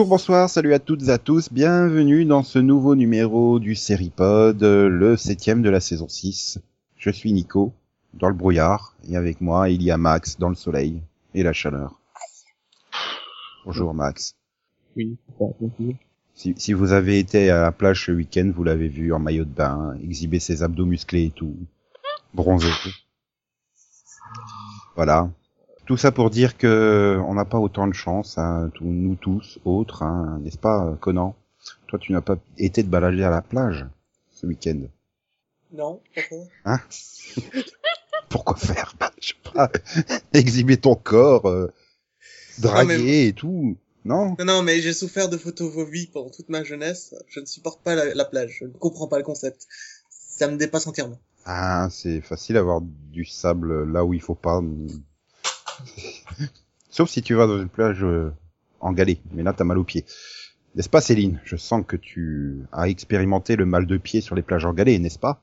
Bonjour, bonsoir, salut à toutes et à tous, bienvenue dans ce nouveau numéro du Seripod, le septième de la saison 6. Je suis Nico, dans le brouillard, et avec moi il y a Max dans le soleil et la chaleur. Bonjour Max. Oui, Si, si vous avez été à la plage ce week-end, vous l'avez vu en maillot de bain, exhiber ses abdos musclés et tout, bronzé. Voilà. Tout ça pour dire que on n'a pas autant de chance, hein, tous- nous tous, autres, hein, n'est-ce pas, Conan? Toi, tu n'as pas été te balader à la plage ce week-end. Non, pourquoi Hein? Pourquoi faire? Bah, Je sais pas. Exhiber ton corps, euh, draguer Non, mais- et tout. Non? Non, non, mais j'ai souffert de photophobie pendant toute ma jeunesse. Je ne supporte pas la, la plage. Je ne comprends pas le concept. Ça me dépasse entièrement. Ah, c'est facile d'avoir du sable là où il faut pas. Sauf si tu vas dans une plage euh, en galets, mais là t'as mal aux pieds. N'est-ce pas Céline? Je sens que tu as expérimenté le mal de pied sur les plages en galets, n'est-ce pas?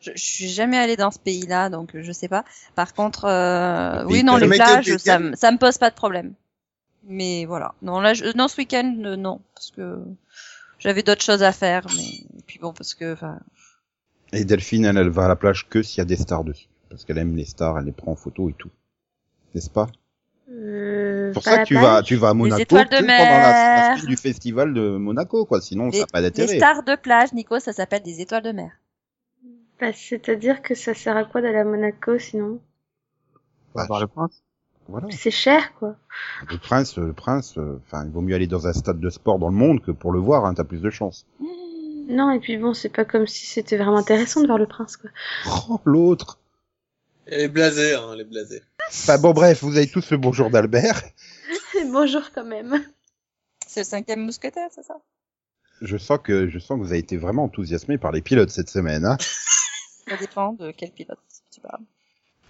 Je, je suis jamais allée dans ce pays-là, donc euh, je sais pas. Par contre, euh, Le oui, non, les plages, ça, me- ça me pose pas de problème. Mais voilà. Non, là, je, non, ce week-end, euh, non, parce que j'avais d'autres choses à faire. Mais et puis bon, parce que, enfin, Et Delphine, elle, elle va à la plage que s'il y a des stars dessus. Parce qu'elle aime les stars, elle les prend en photo et tout. N'est-ce pas Euh, C'est pour pas ça que tu vas, tu vas à Monaco étoiles de pendant la, la du festival de Monaco, quoi. Sinon, ça les, n'a pas les d'intérêt. stars de plage, Nico, ça s'appelle des étoiles de mer. Bah, C'est-à-dire que ça sert à quoi d'aller à Monaco sinon? Bah, voir le prince. Voilà. C'est cher quoi. Le prince, le prince, euh, enfin, il vaut mieux aller dans un stade de sport dans le monde que pour le voir, hein, t'as plus de chance. Non, et puis bon, c'est pas comme si c'était vraiment intéressant de voir le prince quoi. Oh, l'autre. Et les blasés, hein, les blasés. Enfin bon, bref, vous avez tous le bonjour d'Albert. Bonjour quand même. C'est le cinquième mousquetaire, c'est ça? Je sens que, je sens que vous avez été vraiment enthousiasmé par les pilotes cette semaine, hein. Ça dépend de quel pilote tu parles.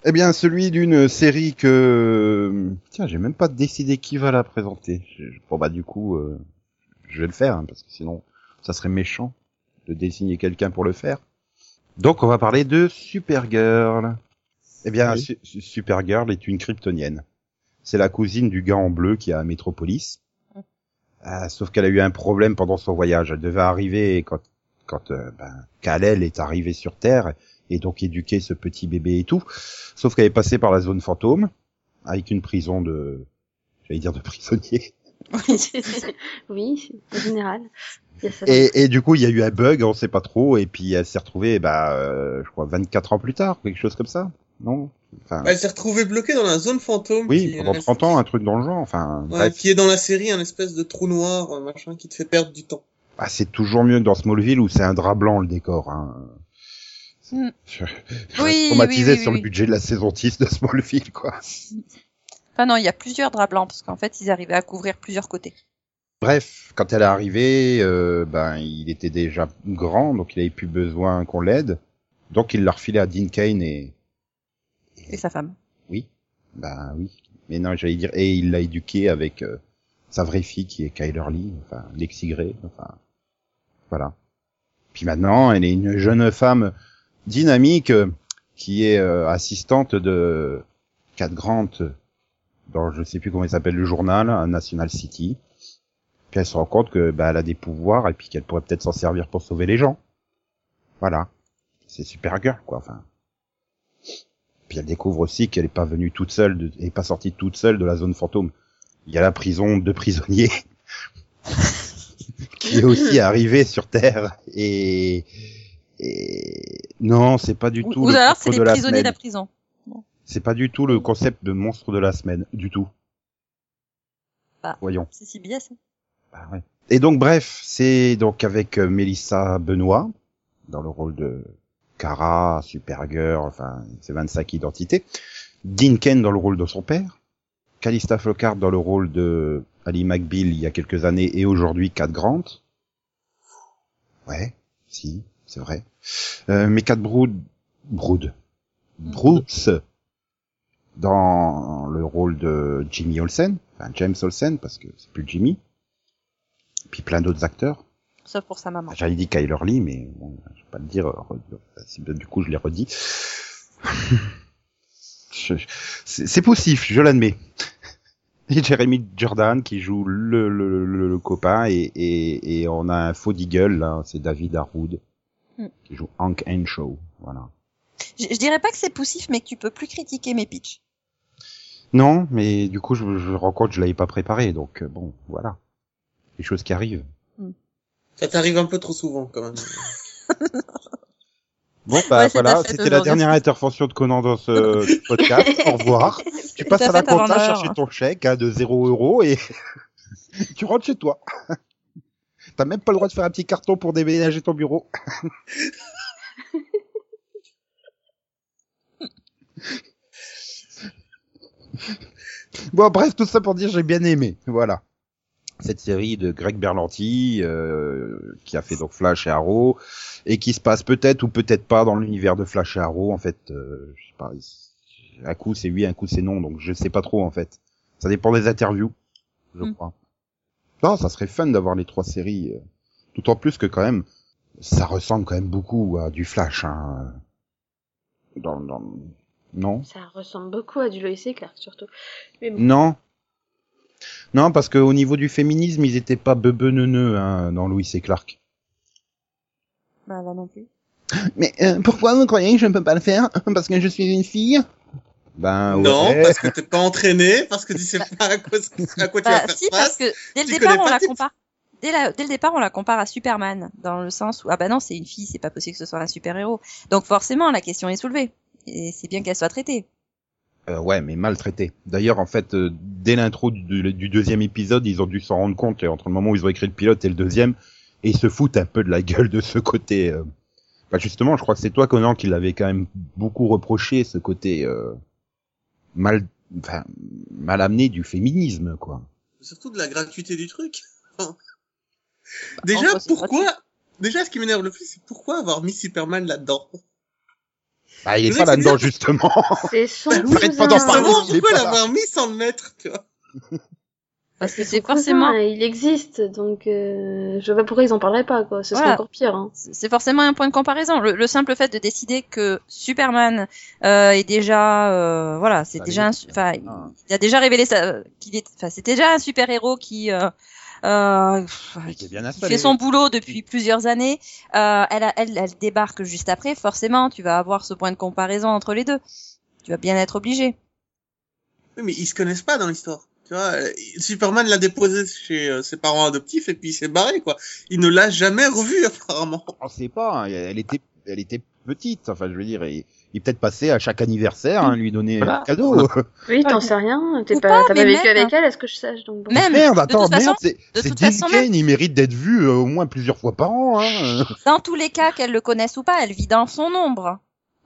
Eh bien, celui d'une série que, tiens, j'ai même pas décidé qui va la présenter. Je- Bon bah du coup, euh, je vais le faire, hein, parce que sinon, ça serait méchant de désigner quelqu'un pour le faire. Donc, on va parler de Supergirl. Eh bien, Oui. Su- Su- Supergirl est une kryptonienne. C'est la cousine du gars en bleu qui est à Metropolis. Euh, sauf qu'elle a eu un problème pendant son voyage. Elle devait arriver quand, quand euh, ben, Kal-El est arrivé sur Terre et donc éduquer ce petit bébé et tout. Sauf qu'elle est passée par la zone fantôme avec une prison de, j'allais dire de prisonniers. oui, en général. A et du coup, il y a eu un bug, on sait pas trop, et puis elle s'est retrouvée, bah, euh, je crois, 24 ans plus tard, quelque chose comme ça, non Enfin, Elle s'est retrouvée bloquée dans la zone fantôme. oui, qui pendant une 30 ans, un truc dans le genre. Enfin, Ouais, bref, qui est dans la série un espèce de trou noir, un machin qui te fait perdre du temps. bah, c'est toujours mieux que dans Smallville où c'est un drap blanc le décor. Hein. Je, je Oui, traumatisé oui, oui, sur oui, le budget de la saison 10 de Smallville, quoi. Enfin non, il y a plusieurs draps blancs parce qu'en fait, ils arrivaient à couvrir plusieurs côtés. Bref, quand elle est arrivée, euh, ben il était déjà grand, donc il avait plus besoin qu'on l'aide. Donc il l'a refilé à Dean Kane et Et sa femme. oui, ben oui. Mais non, j'allais dire et il l'a éduqué avec euh, sa vraie fille qui est Kyler Lee, enfin Lexi Gray, enfin voilà. Puis maintenant, elle est une jeune femme dynamique euh, qui est euh, assistante de Cat Grant dans je sais plus comment il s'appelle le journal, à National City. Puis elle se rend compte que bah, elle a des pouvoirs et puis qu'elle pourrait peut-être s'en servir pour sauver les gens. Voilà. C'est Supergirl quoi. Enfin. Puis elle découvre aussi qu'elle est pas venue toute seule, de, elle est pas sortie toute seule de la zone fantôme. Il y a la prison de prisonniers qui est aussi arrivée sur Terre et, et... non, c'est pas du Ou, tout. ou le alors, c'est les de prisonniers de la prison. C'est pas du tout le concept de monstre de la semaine, du tout. Bah. Voyons. C'est CBS. hein. Bah ouais. Et donc bref, c'est donc avec euh, Mélissa Benoît dans le rôle de Kara, Supergirl, enfin c'est 25 identités. Dean Kane dans le rôle de son père. Calista Flockhart dans le rôle de Ali McBeal il y a quelques années et aujourd'hui Cat Grant. Ouais, si, c'est vrai. Euh, mais Cat Brood, Brood, dans le rôle de Jimmy Olsen, enfin James Olsen parce que c'est plus Jimmy. Puis plein d'autres acteurs. Sauf pour sa maman. J'avais dit Kyler Lee, mais bon, je vais pas le dire. euh, Du coup, je l'ai redit. C'est possible, je l'admets. Et Jeremy Jordan qui joue le, le, le, le copain et, et, et on a un faux Deagle, là, c'est David Harwood Hmm. qui joue Hank Henshaw. Voilà. Je, je dirais pas que c'est poussif, mais que tu peux plus critiquer mes pitchs. Non, mais du coup, je, je me rends compte que je l'avais pas préparé, donc euh, bon, voilà. Les choses qui arrivent. Ça t'arrive un peu trop souvent, quand même. Bon, bah Ouais, voilà, c'était la dernière intervention de Conan dans ce podcast. Au revoir. Tu passes à la compta chercher ton chèque hein, de 0 euros et tu rentres chez toi. T'as même pas le droit de faire un petit carton pour déménager ton bureau. bon, bref, tout ça pour dire j'ai bien aimé. Voilà. Cette série de Greg Berlanti, euh, qui a fait donc Flash et Arrow, et qui se passe peut-être ou peut-être pas dans l'univers de Flash et Arrow. En fait, euh, je sais pas. Un coup c'est oui, un coup c'est non, donc je sais pas trop en fait. Ça dépend des interviews, je Mm. crois. Non, ça serait fun d'avoir les trois séries. euh, en plus que quand même, ça ressemble quand même beaucoup à du Flash. Hein. Dans, dans... Non? Ça ressemble beaucoup à du Lois Clark, surtout. Mais bon. Non? Non, parce qu'au niveau du féminisme, ils étaient pas bebe neuneux hein, dans Louis et Clark. Bah là non plus. Mais euh, pourquoi vous croyez que je ne peux pas le faire? Parce que je suis une fille? Ben Non, parce que t'es pas entraîné, parce que tu sais pas à quoi, à quoi tu vas Bah, faire si, parce que dès le Tu départ, on la compare. Dès, la- dès le départ, on la compare à Superman, dans le sens où, ah bah non, c'est une fille, c'est pas possible que ce soit un super-héros. Donc forcément, la question est soulevée. Et c'est bien qu'elle soit traitée. Euh, ouais, mais maltraité. D'ailleurs, en fait, euh, dès l'intro du, du deuxième épisode, ils ont dû s'en rendre compte euh, entre le moment où ils ont écrit le pilote et le deuxième, et ils se foutent un peu de la gueule de ce côté. euh. Bah justement, je crois que c'est toi, Conan, qui l'avait quand même beaucoup reproché, ce côté euh, mal, enfin, mal amené du féminisme, quoi. Surtout de la gratuité du truc. Déjà, pourquoi, déjà, ce qui m'énerve le plus, c'est pourquoi avoir mis Superman là-dedans? Bah, il est pas c'est là-dedans, justement. C'est son Bah, arrête pas d'en parler. Justement, il est pourquoi l'avoir mis sans le mettre, tu vois? Parce que c'est forcément, Il existe, donc euh, je vois pas pourquoi ils en parleraient pas, quoi. Ce serait Voilà. encore pire. Hein. c'est forcément un point de comparaison. Le, le simple fait de décider que Superman euh, est déjà, euh, voilà, c'est déjà, enfin, Ah. il a déjà révélé ça, qu'il est, enfin, c'était déjà un super-héros qui, euh, qui fait son boulot depuis plusieurs années. Euh, elle, a- elle, elle débarque juste après. Forcément, tu vas avoir ce point de comparaison entre les deux. Tu vas bien être obligé. Oui, mais ils se connaissent pas dans l'histoire. Tu vois, euh, Superman l'a déposé chez euh, ses parents adoptifs et puis il s'est barré, quoi. Il ne l'a jamais revu, apparemment. On sait pas, hein, elle était, elle était petite, enfin, je veux dire, il peut-être passé à chaque anniversaire, hein, lui donner Voilà. un cadeau. Oui, t'en sais rien. T'es pas, pas, pas vécu même- avec elle, est-ce que je sache donc bon. Même, merde, de attends, toute façon, merde, c'est, Dean Kane, il mérite d'être vu euh, au moins plusieurs fois par an, hein. dans tous les cas, qu'elle le connaisse ou pas, elle vit dans son ombre.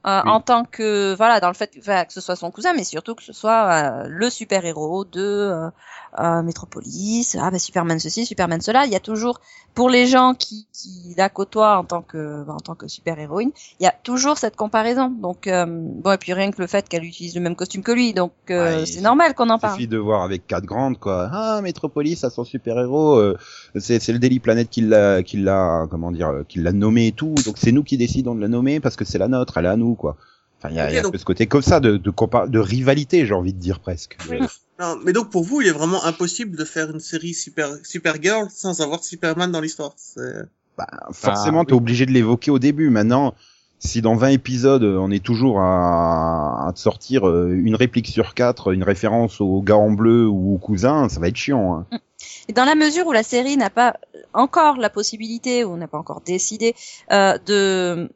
Euh, Oui. En tant que voilà, dans le fait que, ce soit son cousin, mais surtout que ce soit euh, le super héros de euh, Metropolis. Ah bah Superman ceci, Superman cela. Il y a toujours pour les gens qui, qui la côtoient en tant que bah, en tant que super héroïne, il y a toujours cette comparaison. Donc euh, bon et puis rien que le fait qu'elle utilise le même costume que lui, donc euh, Ouais, c'est il normal qu'on en Il parle. suffit de voir avec Cat Grande, quoi. Ah, Metropolis a son super-héros, euh, c'est, c'est le Daily Planet qui l'a, qui l'a, comment dire, euh, qui l'a nommé et tout. Donc c'est nous qui décidons de la nommer parce que c'est la nôtre, elle est à nous, quoi. Enfin, il y a, il y a donc- ce côté comme ça de, de, de rivalité, j'ai envie de dire presque. Oui. Non, mais donc pour vous, il est vraiment impossible de faire une série super Supergirl sans avoir Superman dans l'histoire. Bah, forcément, Ah, t'es obligé de l'évoquer au début. Maintenant, si dans 20 épisodes, on est toujours à, à te sortir euh, une réplique sur quatre, une référence au gars en bleu ou au cousin, ça va être chiant. Hein. Et dans la mesure où la série n'a pas encore la possibilité ou n'a pas encore décidé euh, de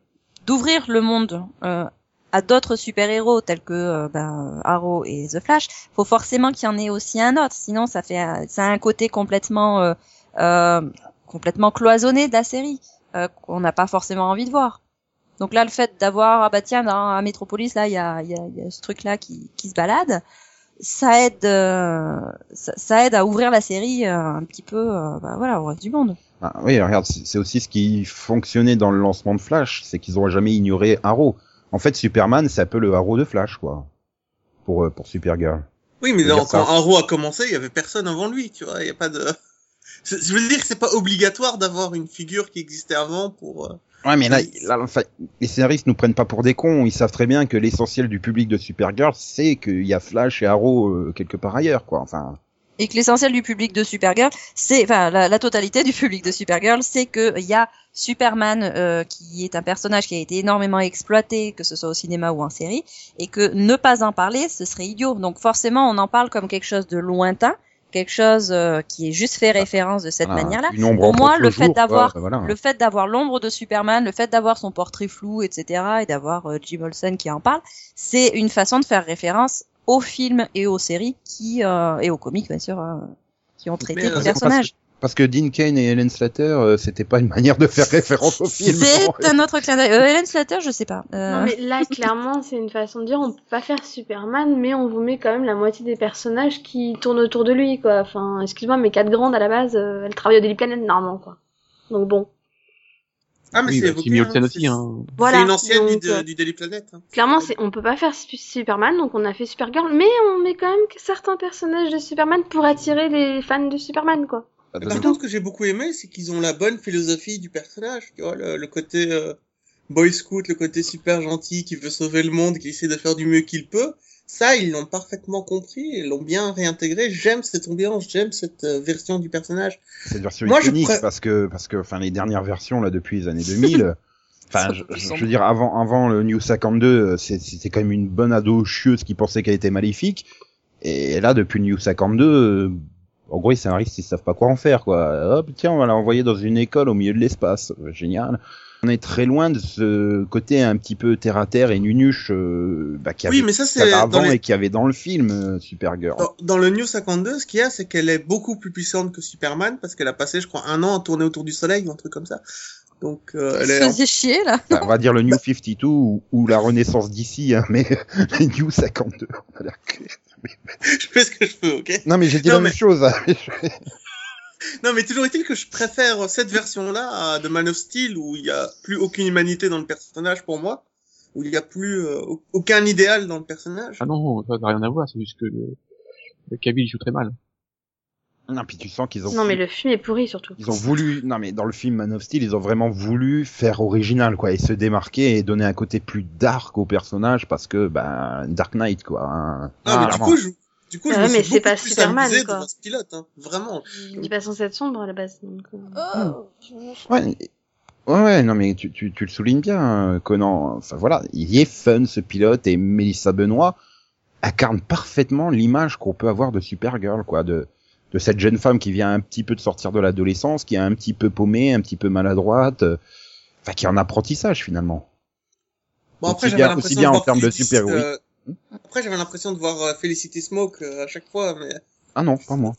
d'ouvrir le monde euh, à d'autres super-héros tels que euh, ben, Arrow et The Flash, faut forcément qu'il y en ait aussi un autre. Sinon, ça fait ça a un côté complètement euh, euh, complètement cloisonné de la série euh, qu'on n'a pas forcément envie de voir. Donc là, le fait d'avoir ah bah tiens dans Metropolis là il y a, y, a, y a ce truc là qui, qui se balade, ça aide euh, ça, aide à ouvrir la série euh, un petit peu bah, voilà au reste du monde. Ah, oui, regarde, c'est aussi ce qui fonctionnait dans le lancement de Flash, c'est qu'ils ont jamais ignoré Arrow. En fait, Superman, c'est un peu le Arrow de Flash, quoi. Pour, euh, pour Supergirl. Oui, mais ça. quand Arrow a commencé, il y avait personne avant lui, tu vois. Il y a pas de. Je veux dire que c'est pas obligatoire d'avoir une figure qui existait avant pour. euh, Ouais, mais là, Oui. là, enfin, les scénaristes nous prennent pas pour des cons. Ils savent très bien que l'essentiel du public de Supergirl, c'est qu'il y a Flash et Arrow euh, quelque part ailleurs, quoi. Enfin, et que l'essentiel du public de Supergirl, c'est, enfin, la, la totalité du public de Supergirl, c'est que il y a Superman euh, qui est un personnage qui a été énormément exploité, que ce soit au cinéma ou en série, et que ne pas en parler, ce serait idiot. Donc forcément, on en parle comme quelque chose de lointain, quelque chose euh, qui est juste fait référence de cette voilà, manière-là. Pour moi, le fait d'avoir voilà. Le fait d'avoir l'ombre de Superman, le fait d'avoir son portrait flou, etc., et d'avoir euh, Jim Olsen qui en parle, c'est une façon de faire référence aux films et aux séries qui euh, et aux comics bien sûr euh, qui ont traité Mais, le euh, personnage. Parce que Dean Kane et Helen Slater, euh, c'était pas une manière de faire référence au film. C'est un autre clin d'œil. Euh, Helen Slater, je sais pas. Euh, Non mais là clairement c'est une façon de dire on peut pas faire Superman mais on vous met quand même la moitié des personnages qui tournent autour de lui quoi. Enfin excuse-moi mais quatre grandes à la base euh, elles travaillent au Daily Planet normalement quoi. Donc bon. Ah, mais Oui, c'est bah, hein, c'est- aussi, hein. Voilà. C'est une ancienne donc, du, euh, du Daily Planet. hein. Clairement, c'est, on peut pas faire Su- Superman, donc on a fait Supergirl, mais on met quand même certains personnages de Superman pour attirer les fans de Superman, quoi. Bah, Par contre, ce que j'ai beaucoup aimé, c'est qu'ils ont la bonne philosophie du personnage. Tu vois, le, le côté euh, boy scout, le côté super gentil qui veut sauver le monde, qui essaie de faire du mieux qu'il peut. Ça, ils l'ont parfaitement compris, ils l'ont bien réintégré. J'aime cette ambiance, j'aime cette euh, version du personnage. Cette version Moi, iconique, parce que, parce que, enfin, les dernières versions, là, depuis les années 2000, enfin, je, veux dire, avant, avant le New 52, euh, c'était quand même une bonne ado chieuse qui pensait qu'elle était maléfique. Et là, depuis le New 52, euh, en gros, les scénaristes, ils savent pas quoi en faire, quoi. Hop, tiens, on va l'envoyer dans une école au milieu de l'espace. Génial. On est très loin de ce côté un petit peu terre à terre et nunuche, euh, bah, qu'il y Oui, avait, mais ça, avait c'est avant dans, les- et qu'il y avait dans le film, euh, Supergirl. dans, dans le New 52, ce qu'il y a, c'est qu'elle est beaucoup plus puissante que Superman parce qu'elle a passé, je crois, un an à tourner autour du soleil ou un truc comme ça. Donc, euh, elle est faisait chier là. Enfin, on va dire le New 52 ou, ou la Renaissance d'ici, hein, mais le New 52. on va dire que- je fais ce que je peux, ok? Non, mais j'ai dit Non, la mais- même chose. hein. Non, mais toujours est-il que je préfère cette version-là de Man of Steel où il y a plus aucune humanité dans le personnage pour moi, où il y a plus euh, au- aucun idéal dans le personnage. Ah non, ça n'a rien à voir, c'est juste que le, le Cavill joue très mal. non, puis tu sens qu'ils ont, Non mais le film est pourri surtout. ils ont voulu, non, mais dans le film Man of Steel, ils ont vraiment voulu faire original, quoi, et se démarquer et donner un côté plus dark au personnage parce que, ben, Dark Knight, quoi. hein. Ah, mais du coup, je, du coup, je Ouais, me mais suis c'est beaucoup pas plus Superman, amusé devant ce pilote, hein, vraiment. Il est pas censé être sombre à la base. Donc, euh. Ouais, ouais, ouais, non, mais tu, tu, tu le soulignes bien, hein, Conan. Enfin, voilà, il est fun, ce pilote, et Melissa Benoît incarne parfaitement l'image qu'on peut avoir de Supergirl, quoi, de, de cette jeune femme qui vient un petit peu de sortir de l'adolescence, qui est un petit peu paumée, un petit peu maladroite, euh, enfin, qui est en apprentissage, finalement. Bon, après, Aussi bien- aussi bien en termes de super-héroïque. euh, Après, j'avais l'impression de voir euh, Felicity Smoke euh, à chaque fois, mais Ah non, pas moi.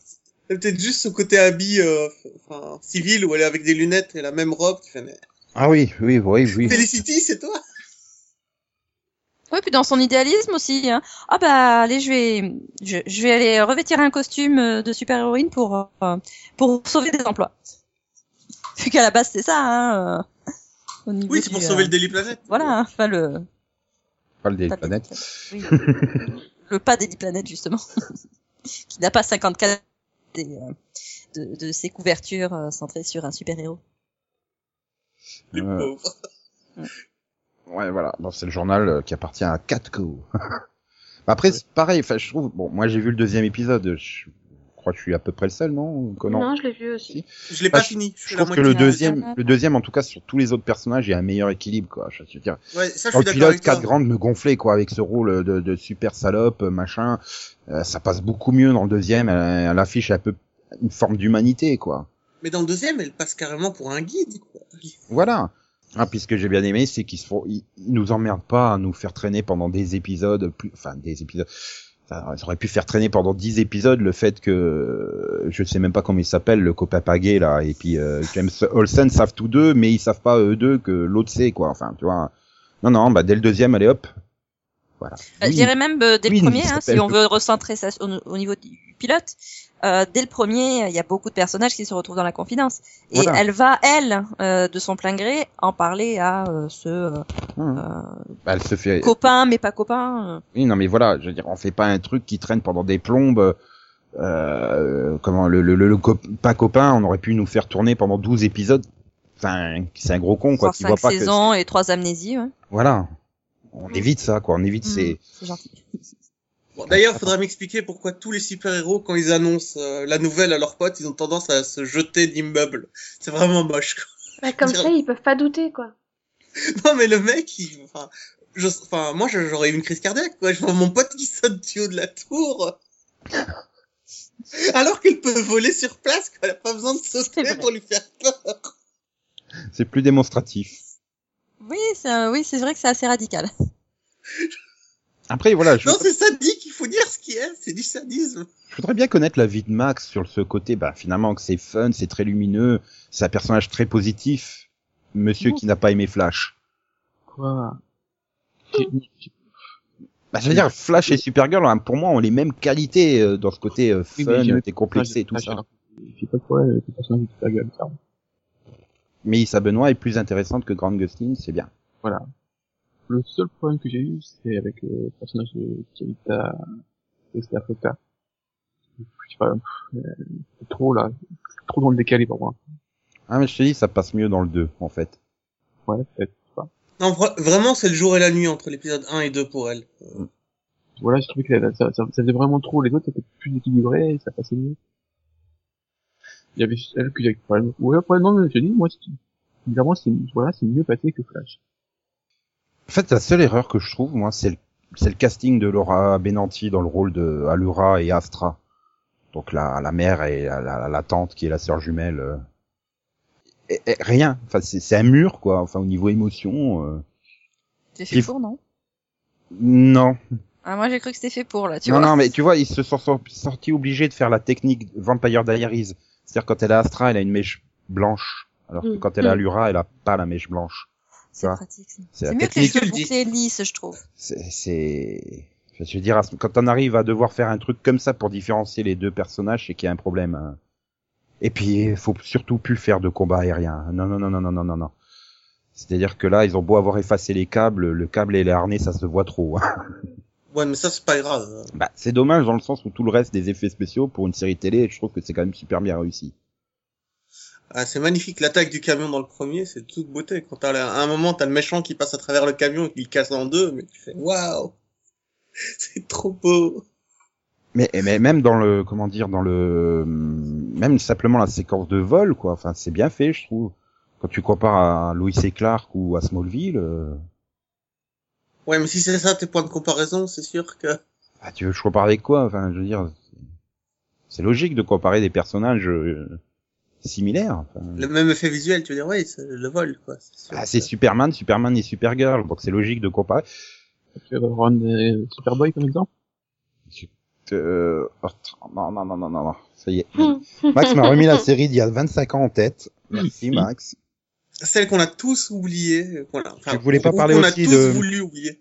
c'est peut-être juste ce côté habit euh, enfin, civil où elle est avec des lunettes et la même robe. Tu fais, mais Ah oui, oui, oui, oui. Felicity, c'est toi? Oui, puis dans son idéalisme aussi. Hein. Ah bah allez, je vais, je, je vais aller revêtir un costume euh, de super-héroïne pour euh, pour sauver des emplois. Vu qu'à la base c'est ça. Hein, euh, au niveau Oui, c'est pour du, sauver euh, le Daily Planet. Voilà, hein, enfin le Pas le Daily pas Planet. Oui. le pas Daily Planet justement, qui n'a pas 54 des, euh, de, de ses couvertures euh, centrées sur un super-héros. Les Euh, pauvres. Ouais, voilà. Bon, c'est le journal euh, qui appartient à Catco. Après, c'est pareil. Enfin, je trouve. Bon, moi, j'ai vu le deuxième épisode. Je crois que je suis à peu près le seul, non Conan Non, je l'ai vu aussi. Je l'ai bah, pas je- fini. Je la trouve que le deuxième, le deuxième, en tout cas, sur tous les autres personnages, il y a un meilleur équilibre, quoi. Je veux dire, Ouais, ça, je dans suis le pilote, avec toi. quatre grandes me gonflait, quoi, avec ce rôle de, de super salope, machin. Euh, ça passe beaucoup mieux dans le deuxième. Elle, elle affiche un peu une forme d'humanité, quoi. Mais dans le deuxième, elle passe carrément pour un guide. Quoi. Voilà. Ah, puis ce que j'ai bien aimé, c'est qu'ils se font, ils, ils nous emmerdent pas à nous faire traîner pendant des épisodes, plus, enfin des épisodes. Enfin, auraient pu faire traîner pendant dix épisodes le fait que je sais même pas comment il s'appelle le copain paguet là et puis euh, James Olsen savent tous deux mais ils savent pas eux deux que l'autre sait quoi. Enfin tu vois. Non non bah dès le deuxième allez hop voilà Euh, Je dirais même euh, dès Oui, le premier, hein, si on veut recentrer ça au, au niveau du pilote. Euh, dès le premier, il y a beaucoup de personnages qui se retrouvent dans la confidence. Et Voilà. elle va, elle, euh, de son plein gré, en parler à euh, ce Bah, elle se fait copain, mais pas copain. Oui, non, mais voilà, je veux dire, on fait pas un truc qui traîne pendant des plombes euh, comment le, le, le, le cop- pas copain, on aurait pu nous faire tourner pendant 12 épisodes. Enfin, c'est un gros con quoi, qui 5 voit pas que saisons et trois amnésies. Ouais. voilà. On Mm. évite ça quoi, on évite Mhm, ces C'est gentil. Bon, D'ailleurs, faudra m'expliquer pourquoi tous les super-héros, quand ils annoncent euh, la nouvelle à leurs potes, ils ont tendance à se jeter d'immeubles. C'est vraiment moche. Quoi. Bah, comme Dire- ça, ils peuvent pas douter, quoi. Non, mais le mec, il, enfin, je, enfin, moi, j'aurais eu une crise cardiaque. Quoi. Je vois mon pote qui saute du haut de la tour. Alors qu'il peut voler sur place, quoi. Il a pas besoin de sauter pour lui faire peur. c'est plus démonstratif. Oui, c'est un- oui, c'est vrai que c'est assez radical. Après voilà, je, Non, c'est sadique, il faut dire ce qui est, c'est du sadisme. je voudrais bien connaître la vie de Max sur ce côté bah finalement que c'est fun, c'est très lumineux, c'est un personnage très positif, monsieur qui n'a pas aimé Flash. Quoi? J'ai- j'ai- Bah, je veux dire, Flash et Supergirl, hein, pour moi, ont les mêmes qualités euh, dans ce côté euh, Oui, fun, décomplexé et tout ça. sais pas quoi, euh, le personnage de Supergirl, ça. Mais Issa Benoît est plus intéressante que Grant Gustin, c'est bien. Voilà. Le seul problème que j'ai eu, c'est avec euh, le personnage de Kirita Esther Flocka. Je sais pas, euh, c'est trop là, c'est trop dans le décalé pour moi. Ah, mais je te dis, ça passe mieux dans le 2, en fait. Ouais, peut-être pas. Non, vra- vraiment, c'est le jour et la nuit entre l'épisode 1 et 2 pour elle. Voilà, j'ai trouvé que ça, ça, ça, faisait vraiment trop, les autres c'était plus équilibré, et ça passait mieux. Il y avait elle que j'avais problème. Ouais, après, non, mais je dis, moi, c'est, évidemment, c'est, voilà, c'est mieux passé que Flash. En fait, la seule erreur que je trouve, moi, c'est le, c'est le casting de Laura Benanti dans le rôle de Allura et Astra. Donc la, la mère et la, la, la tante qui est la sœur jumelle. euh. Et- et rien. Enfin, c'est c'est un mur, quoi. Enfin, au niveau émotion. euh. C'est fait pour, non? Non, Ah, moi j'ai cru que c'était fait pour, là, tu non, vois. non, mais tu vois, ils se sont sor- sortis obligés de faire la technique Vampire Diaries. C'est-à-dire quand elle a Astra, elle a une mèche blanche, alors que Mm. quand elle a Mm. Allura, elle a pas la mèche blanche. C'est pratique. C'est mieux que les cheveux bouclés lisses, je trouve. C'est, c'est, je veux dire, quand on arrive à devoir faire un truc comme ça pour différencier les deux personnages, c'est qu'il y a un problème. hein. Et puis, il faut surtout plus faire de combat aérien. Non, non, non, non, non, non, non, non. C'est-à-dire que là, ils ont beau avoir effacé les câbles, le câble et les harnais, ça se voit trop. hein. Ouais, mais ça, c'est pas grave. Bah, c'est dommage dans le sens où tout le reste des effets spéciaux pour une série télé, je trouve que c'est quand même super bien réussi. Ah, c'est magnifique, l'attaque du camion dans le premier, c'est toute beauté. Quand t'as, à un moment, t'as le méchant qui passe à travers le camion et qui le casse en deux, mais tu fais, waouh! C'est trop beau. Mais, mais même dans le, comment dire, dans le, même simplement la séquence de vol, quoi. Enfin, c'est bien fait, je trouve. Quand tu compares à Louis et Clark ou à Smallville, euh, Ouais, mais si c'est ça tes points de comparaison, c'est sûr que... ah, tu veux que je compare avec quoi? Enfin, je veux dire, c'est- logique de comparer des personnages euh, similaires. Enfin, Le même effet visuel, tu veux dire, ouais, c'est le vol, quoi. C'est sûr. ah, c'est Superman, Superman et Supergirl, donc c'est logique de comparer. Tu veux prendre Superboy comme exemple? Euh, oh, non, non, non, non, non, non, ça y est. Max m'a remis la série d'il y a 25 ans en tête. Merci, Max. Celle qu'on a tous oubliée. Voilà. Enfin, Tu voulais pas ou parler qu'on a aussi tous de- voulu oublier.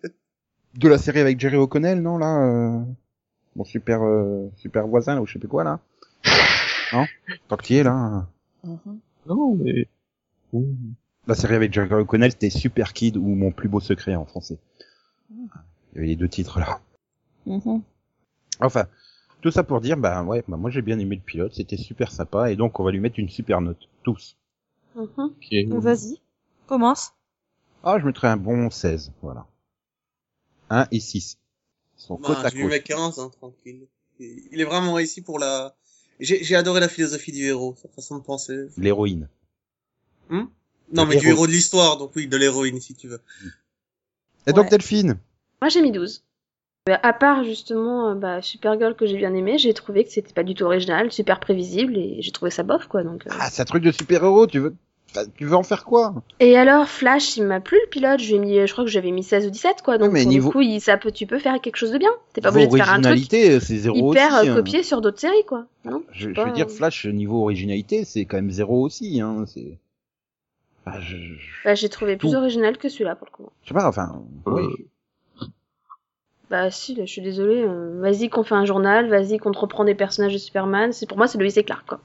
de la série avec Jerry O'Connell, non, là euh... Mon super, euh, super voisin, là, ou je sais plus quoi, là Non? Tant que t'y es, là. Mhm. Non, mais... Ouh. La série avec Jerry O'Connell, c'était Super Kid ou Mon plus beau secret en français. Il y avait les deux titres, là. Mhm. Enfin, tout ça pour dire, bah ouais, bah, moi j'ai bien aimé le pilote, c'était super sympa, et donc on va lui mettre une super note, tous. Mhm. Ok. Vas-y. Commence. Ah, je mettrais un bon 16, voilà. 1 et 6. Ils sont côte à je lui côte. mets 15, hein, tranquille. Il est vraiment réussi pour la... J'ai j'ai adoré la philosophie du héros, sa façon de penser. L'héroïne. Hmm? Non, Le mais du héros. de l'histoire, donc oui, de l'héroïne, si tu veux. Et donc Ouais. Delphine? Moi, j'ai mis 12. Euh, À part justement euh, bah, Supergirl que j'ai bien aimé, j'ai trouvé que c'était pas du tout original, super prévisible et j'ai trouvé ça bof quoi. Donc. euh. Ah, c'est un truc de super-héros, tu veux... tu veux en faire quoi Et alors Flash, il m'a plu le pilote, je mis, je crois que j'avais mis 16 ou 17 quoi. Donc mais pour niveau- le coup, il, ça peut, tu peux faire quelque chose de bien. T'es pas obligé de faire un truc originalité, c'est zéro hyper aussi. euh, hein. copié sur d'autres séries quoi. Non Je, veux dire, euh, Flash, niveau originalité, c'est quand même zéro aussi, hein. C'est... Bah, je, Bah, j'ai trouvé plus original que celui-là pour le coup. je sais pas, enfin, oui. Bah si, là, je suis désolée. euh, vas-y qu'on fait un journal, vas-y qu'on te reprend des personnages de Superman. C'est pour moi c'est Lois et Clark quoi.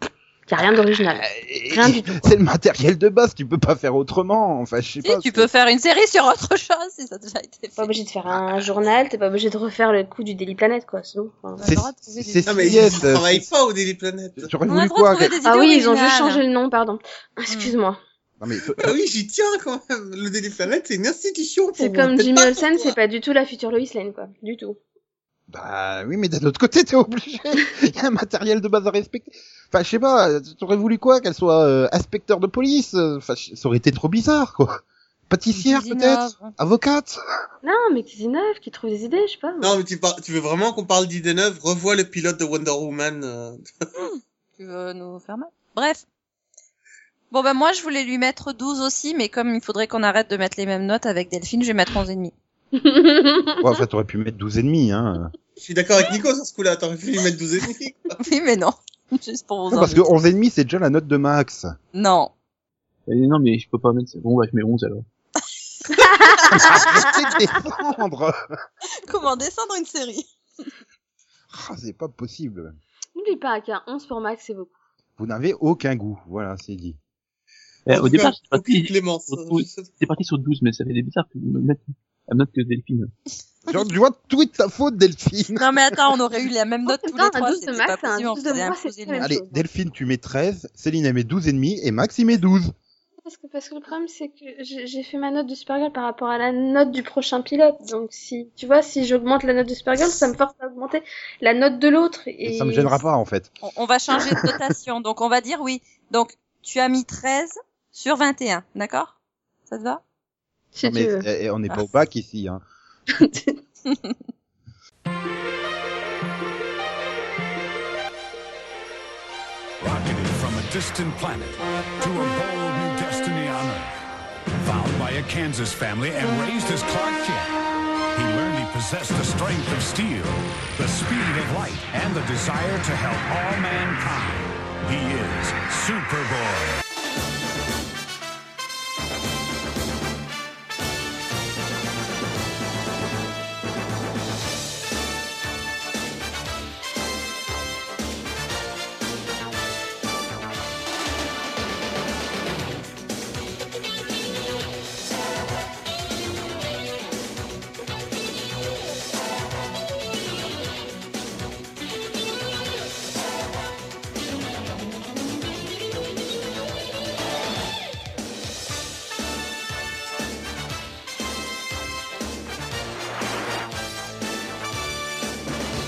A rien d'original. Et- Rien du tout. C'est le matériel de base, tu peux pas faire autrement. Enfin, je sais Si, pas. tu peux faire une série sur autre chose si ça a déjà été T'es pas obligé de faire un journal, t'es pas obligé de refaire le coup du Daily Planet, quoi. C'est bon. Enfin, On a C'est c'est Ah, mais ils travaillent pas au Daily Planet. J'aurais voulu quoi Ah oui, ils ont juste changé le nom, pardon. Excuse-moi. Non, mais Ah oui, j'y tiens quand même. Le Daily Planet, c'est une institution. pour C'est comme Jimmy pas Olsen, c'est pas du tout la future Lois Lane, quoi. Du tout. Bah oui, mais d'un autre côté, t'es obligé. Il y a un matériel de base à respecter. Enfin, je sais pas, t'aurais voulu quoi Qu'elle soit euh, inspecteur de police euh, Enfin, ça aurait été trop bizarre, quoi. Pâtissière, peut-être. Avocate Non, mais qui innove, qui trouve des idées, je sais pas. Non, mais tu, par- tu veux vraiment qu'on parle d'idées neuves? Revois le pilote de Wonder Woman. euh. Tu veux nous faire mal? Bref. Bon ben moi je voulais lui mettre 12 aussi, mais comme il faudrait qu'on arrête de mettre les mêmes notes avec Delphine, je vais mettre 11 Ouais, enfin, t'aurais pu mettre 12 et demi, hein. Je suis d'accord avec Nico sur ce coup-là. T'aurais pu lui mettre 12 et demi. quoi. Oui mais non. Juste pour vous Non, parce que embêter. 11 et demi, c'est déjà la note de Max. Non. Et non, mais je peux pas mettre, bon, bah, je mets 11 alors. Arrêtez de défendre Comment descendre une série? Ah, C'est pas possible. N'oublie pas qu'un 11 pour Max, c'est beaucoup. Vous n'avez aucun goût, voilà, c'est dit. Eh, au départ, c'est parti, parti sur 12, mais ça fait des bizarres que me mettre la note que Delphine. Genre, tu vois, tout est ta faute, Delphine. Non mais attends, on aurait eu la même note tous les trois, 12 de c'était Max, pas possible, on 12 de faisait moi, imposer c'est le la même même. Allez. Delphine, tu mets 13, Céline, elle met 12 et demi, et Max, il met 12. Parce que, parce que le problème, c'est que j'ai j'ai fait ma note de Supergirl par rapport à la note du prochain pilote. Donc, si, tu vois, si j'augmente la note de Supergirl, ça me force à augmenter la note de l'autre. Et Ça me gênera pas, en fait. On, on va changer de notation, donc on va dire oui. Donc tu as mis 13 sur 21, d'accord? Ça te va? Si Non, tu mais veux. eh, on n'est pas Ah. au bac ici, hein. Rocketed from a distant planet to a bold new destiny on Earth. Found by a Kansas family and raised as Clark Kent. He learned he possessed the strength of steel, the speed of light, and the desire to help all mankind. He is Superboy.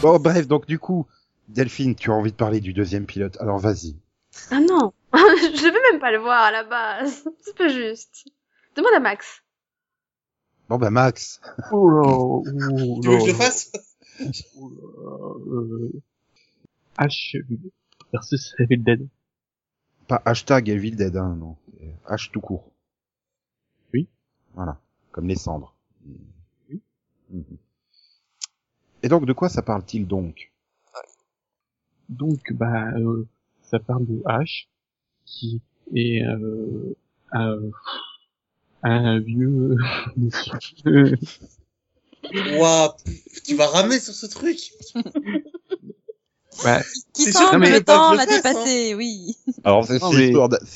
Bon, bref, donc du coup, Delphine, tu as envie de parler du deuxième pilote, alors vas-y. Ah non Je veux même pas le voir à la base. C'est pas juste. Demande à Max. Bon, bah, Max. Oh là, oh Tu veux que je là. le fasse? Oh là, euh, H versus Evil Dead. Pas hashtag Evil Dead, hein, non. H tout court. Oui. Voilà. Comme les cendres. Oui. Mhm. Et donc, de quoi ça parle-t-il donc Donc, bah, euh, ça parle de H, qui est euh, un, un vieux monsieur. Ouah, tu vas ramer sur ce truc. bah, Qui semble le temps l'a dépassé, oui. Alors, c'est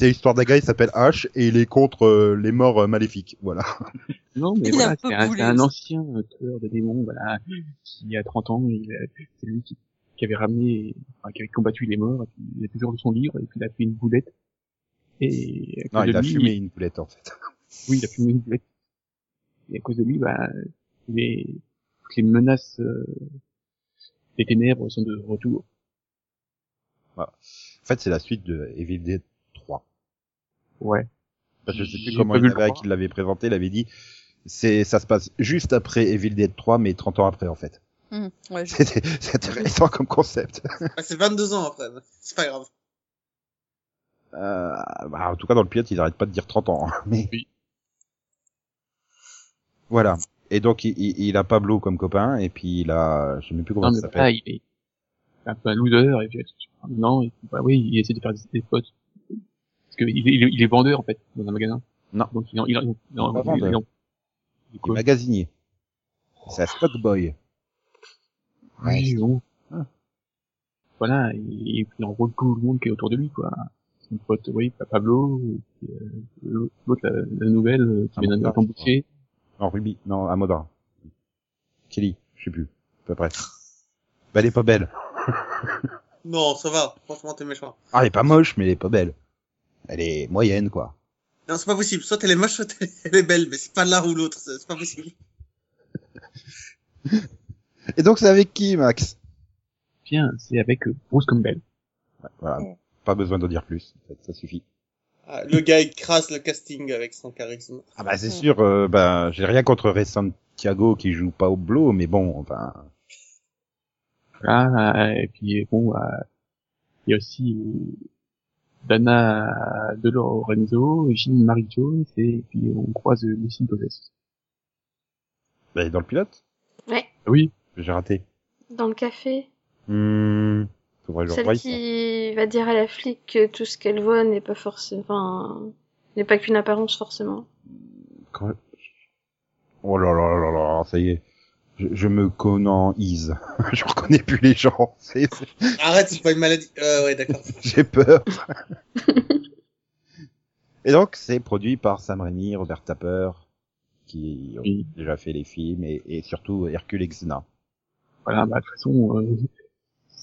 l'histoire gars, il s'appelle H, et il est contre euh, les morts euh, maléfiques. Voilà. non, mais Il voilà, c'est un, un ancien euh, tueur de démons, voilà, qui a 30 ans, il a- c'est lui qui, qui avait ramené, enfin, qui avait combattu les morts, et puis il a toujours lu son livre, et puis il a fait une boulette. Et Non, il de a lui, fumé une boulette, en fait. Oui, il a fumé une boulette. Et à cause de lui, bah, les, toutes les menaces euh, des ténèbres sont de retour. En fait, c'est la suite de Evil Dead 3. Ouais. Parce que je sais plus comment il vu le avait, 3. qu'il l'avait présenté, il avait dit, c'est, ça se passe juste après Evil Dead 3, mais 30 ans après, en fait. Hum, ouais, je- C'est intéressant comme concept. C'est 22 ans après. C'est pas grave. Euh, bah, en tout cas, dans le pilote, ils arrêtent pas de dire 30 ans. hein, Mais... Oui. Voilà. Et donc, il, il, a Pablo comme copain, et puis il a, je sais même plus comment Non, ça s'appelle. il est un peu un loser, et puis, non, et bah oui, il essaie de faire des, des potes. Parce que il, est- il, est- il est vendeur, en fait, dans un magasin. Non. Donc, il en, il en, il en- pas il en- il en- Il magasinier. C'est un stock boy. oui, bon. Ah. Voilà, et, et puis il enrôle tout le monde qui est autour de lui, quoi. son pote, oui, Pablo, euh, l'autre, la, la nouvelle, euh, qui Ah, vient ça, embauchée. Non, Ruby, non, Amodra. Kelly, je sais plus, à peu près. Bah, elle est pas belle. Non, ça va. Franchement, t'es méchant. Ah, elle est pas moche, mais elle est pas belle. Elle est moyenne, quoi. Non, c'est pas possible. Soit elle est moche, soit elle est belle, mais c'est pas l'un ou l'autre. C'est pas possible. Et donc, c'est avec qui, Max? Bien, c'est avec euh, Bruce Campbell. Ouais, Voilà, Ouais. pas besoin d'en dire plus, ça suffit. Ah, le gars, il crasse le casting avec son charisme. Ah bah c'est sûr, euh, bah j'ai rien contre Ray Santiago qui joue pas au blow, mais bon, enfin, Voilà, et puis bon, euh, il y a aussi euh, Dana De Lorenzo, Jean Marie Jones, et puis on croise Lucy Possess. bah, dans le pilote, Ouais, Ah Oui, j'ai raté. dans le café. Hmm, je Celle qui va dire à la flic que tout ce qu'elle voit n'est pas forcément, enfin, n'est pas qu'une apparence forcément. Quand- Oh là là là là, ça y est. Je, je me connais, je reconnais plus les gens. Arrête, c'est pas une maladie. Euh, ouais, d'accord. j'ai peur. Et donc, c'est produit par Sam Raimi, Robert Tapper, qui ont Oui. déjà fait les films, et, et surtout Hercule et Xena. voilà, bah, de toute façon, euh,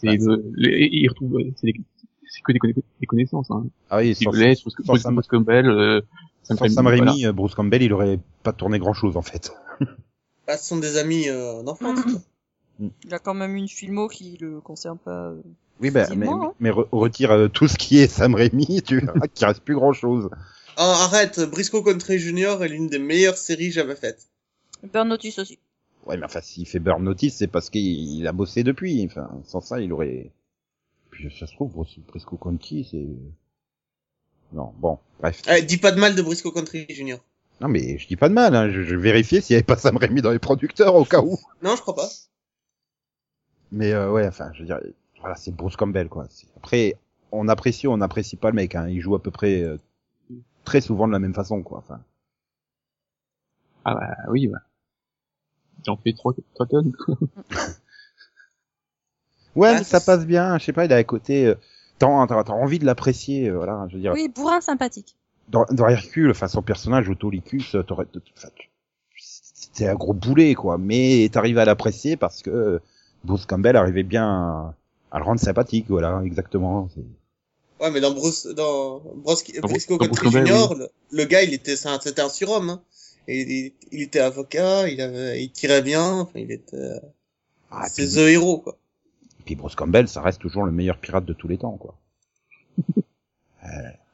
c'est Bah, le, le- il retrouve, euh, c'est des- c'est que des, conna- des connaissances, hein. Ah oui, sans, Bruce, sans Bruce, Sam- Bruce Campbell, euh, Sam sans Sam Raimi, euh, Bruce Campbell, il aurait pas tourné grand chose, en fait. Bah, ce sont des amis euh, d'enfance. quoi. Il a quand même une filmo qui le concerne pas. euh. Oui, ben, mais, hein. mais re- retire euh, tout ce qui est Sam Raimi, tu verras qu'il reste plus grand chose. Oh, arrête, Briscoe Country Junior est l'une des meilleures séries jamais faites. Burn Notice aussi. Ouais, mais enfin, s'il fait Burn Notice, c'est parce qu'il il a bossé depuis. Enfin, sans ça, il aurait... Puis ça se trouve, Bruce- Briscoe Conti, c'est... Non, bon, bref. Eh, dis pas de mal de Briscoe Country Junior. Non, mais je dis pas de mal, hein. je, je vérifiais s'il y avait pas Sam Raimi dans les producteurs, au cas où. Non, je crois pas. Mais euh, ouais, enfin, je veux dire, voilà, c'est Bruce Campbell, quoi. Après, on apprécie ou on n'apprécie pas le mec, hein. Il joue à peu près euh, très souvent de la même façon, quoi. Enfin, Ah bah oui, bah. J'en fais trois, trois tonnes. quoi. ouais, Ah, mais ça passe bien. Je sais pas, il a un côté... euh, T'as t'as- t'as envie de l'apprécier, euh, voilà. Je veux dire, Oui, bourrin sympathique. dans, dans Hercule, enfin, son personnage, Autolycus, euh, t'aurais... enfin, tu- C'était un gros boulet, quoi. Mais t'arrives à l'apprécier parce que Bruce Campbell arrivait bien à, à le rendre sympathique, voilà, exactement. Ouais, mais dans Bruce, dans Bros- Dans Briscoe Bruce Country Campbell, Junior, le, le gars, il était, c'était un surhomme, hein. Et il, il était avocat, il avait, il tirait bien, enfin, il était, Ah, c'est the hero, quoi. Puis Bruce Campbell, ça reste toujours le meilleur pirate de tous les temps, quoi.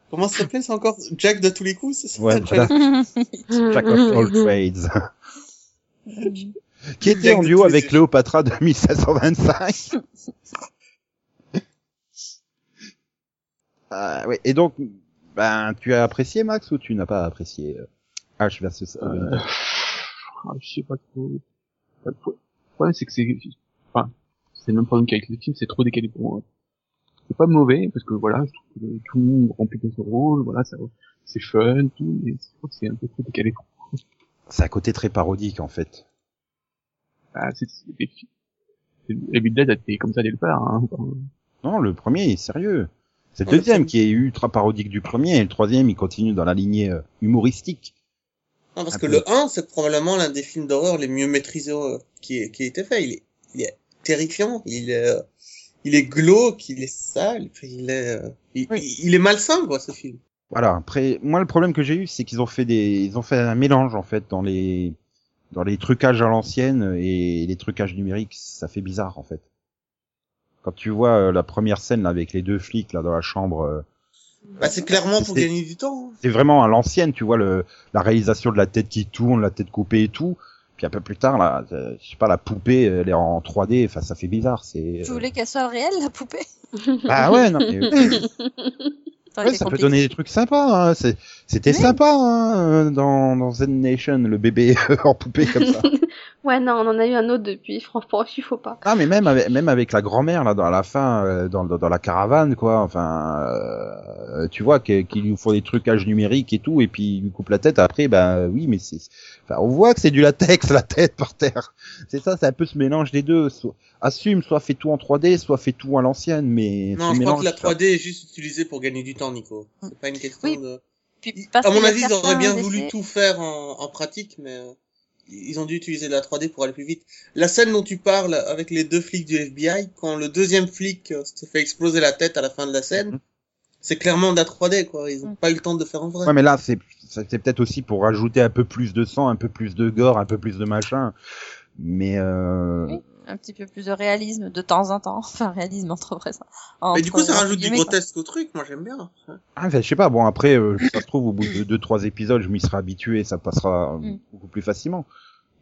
Comment ça s'appelait, ça encore? Jack de tous les coups, c'est ça? Ouais, voilà. Jack of all trades. Qui était Jack en duo avec. Cléopatra de 1725. Ah, ouais. Et donc, ben, tu as apprécié Max ou tu n'as pas apprécié euh, H versus Euh, ah, je sais pas trop. Le problème, c'est que c'est, enfin, c'est le même problème qu'avec le film, c'est trop décalé pour moi. C'est pas mauvais, parce que voilà, je trouve que tout le monde remplit bien son rôle, voilà, ça, c'est fun, tout, mais je trouve que c'est un peu trop décalé pour moi. C'est un côté très parodique en fait. Ah, c'est, c'est des Bill Dead a été comme ça dès le départ, hein. Non, le premier est sérieux. C'est le deuxième qui est ultra parodique du premier et le troisième il continue dans la lignée euh, humoristique. Non, parce Un que peu. le 1, c'est probablement l'un des films d'horreur les mieux maîtrisés euh, qui, qui a été fait. Il est, il est terrifiant, il est, euh, il est glauque, il est sale, il est, euh, il, Oui. il- il est malsain, quoi, ce film. Voilà. Après, moi le problème que j'ai eu, c'est qu'ils ont fait des, ils ont fait un mélange en fait dans les, dans les trucages à l'ancienne et les trucages numériques. Ça fait bizarre en fait. Quand tu vois euh, la première scène là, avec les deux flics là dans la chambre, euh, Bah, c'est clairement pour gagner du temps. hein. c'est vraiment à l'ancienne. Tu vois le, la réalisation de la tête qui tourne, la tête coupée et tout. Puis un peu plus tard là, euh, je sais pas, la poupée elle est en 3D. Enfin, ça fait bizarre. C'est. Tu voulais qu'elle soit réelle, la poupée? Ah ouais, non. mais- Ouais, ça peut donner des trucs sympas. Hein. C'est- C'était Oui. sympa hein, dans, dans Z Nation, le bébé en poupée comme ça. Ouais, non, on en a eu un autre depuis, franchement, il faut pas. Ah, mais même avec, même avec la grand-mère là, dans à la fin, euh, dans, dans, dans la caravane, quoi. Enfin, euh, tu vois qu'ils lui font des trucages numériques et tout, et puis ils lui coupent la tête. Après, ben oui, mais c'est, enfin, on voit que c'est du latex la tête par terre. C'est ça, c'est un peu ce mélange des deux. Soit, assume, soit fait tout en 3D, soit fait tout à l'ancienne, mais Non, je crois mélange, que la 3D est juste utilisée pour gagner du temps. Nico. C'est pas une question Oui, de... Puis, Ils- parce à mon avis, ils auraient bien voulu tout faire en, en pratique, mais euh, ils ont dû utiliser la 3D pour aller plus vite. La scène dont tu parles avec les deux flics du FBI, quand le deuxième flic euh, se fait exploser la tête à la fin de la scène, Mhm. c'est clairement de la 3D, quoi. Ils ont Mhm. pas eu le temps de le faire en vrai. Ouais, mais là, c'est peut-être aussi pour rajouter un peu plus de sang, un peu plus de gore, un peu plus de machin. Mais euh... Oui. Un petit peu plus de réalisme de temps en temps, enfin réalisme entre vrai ça. mais du coup, ça rajoute du grotesque au truc. Moi, j'aime bien. Ah, enfin, je sais pas. Bon, après, euh, ça se trouve au bout de deux, trois épisodes, je m'y serai habitué, et ça passera euh, Mm. beaucoup plus facilement.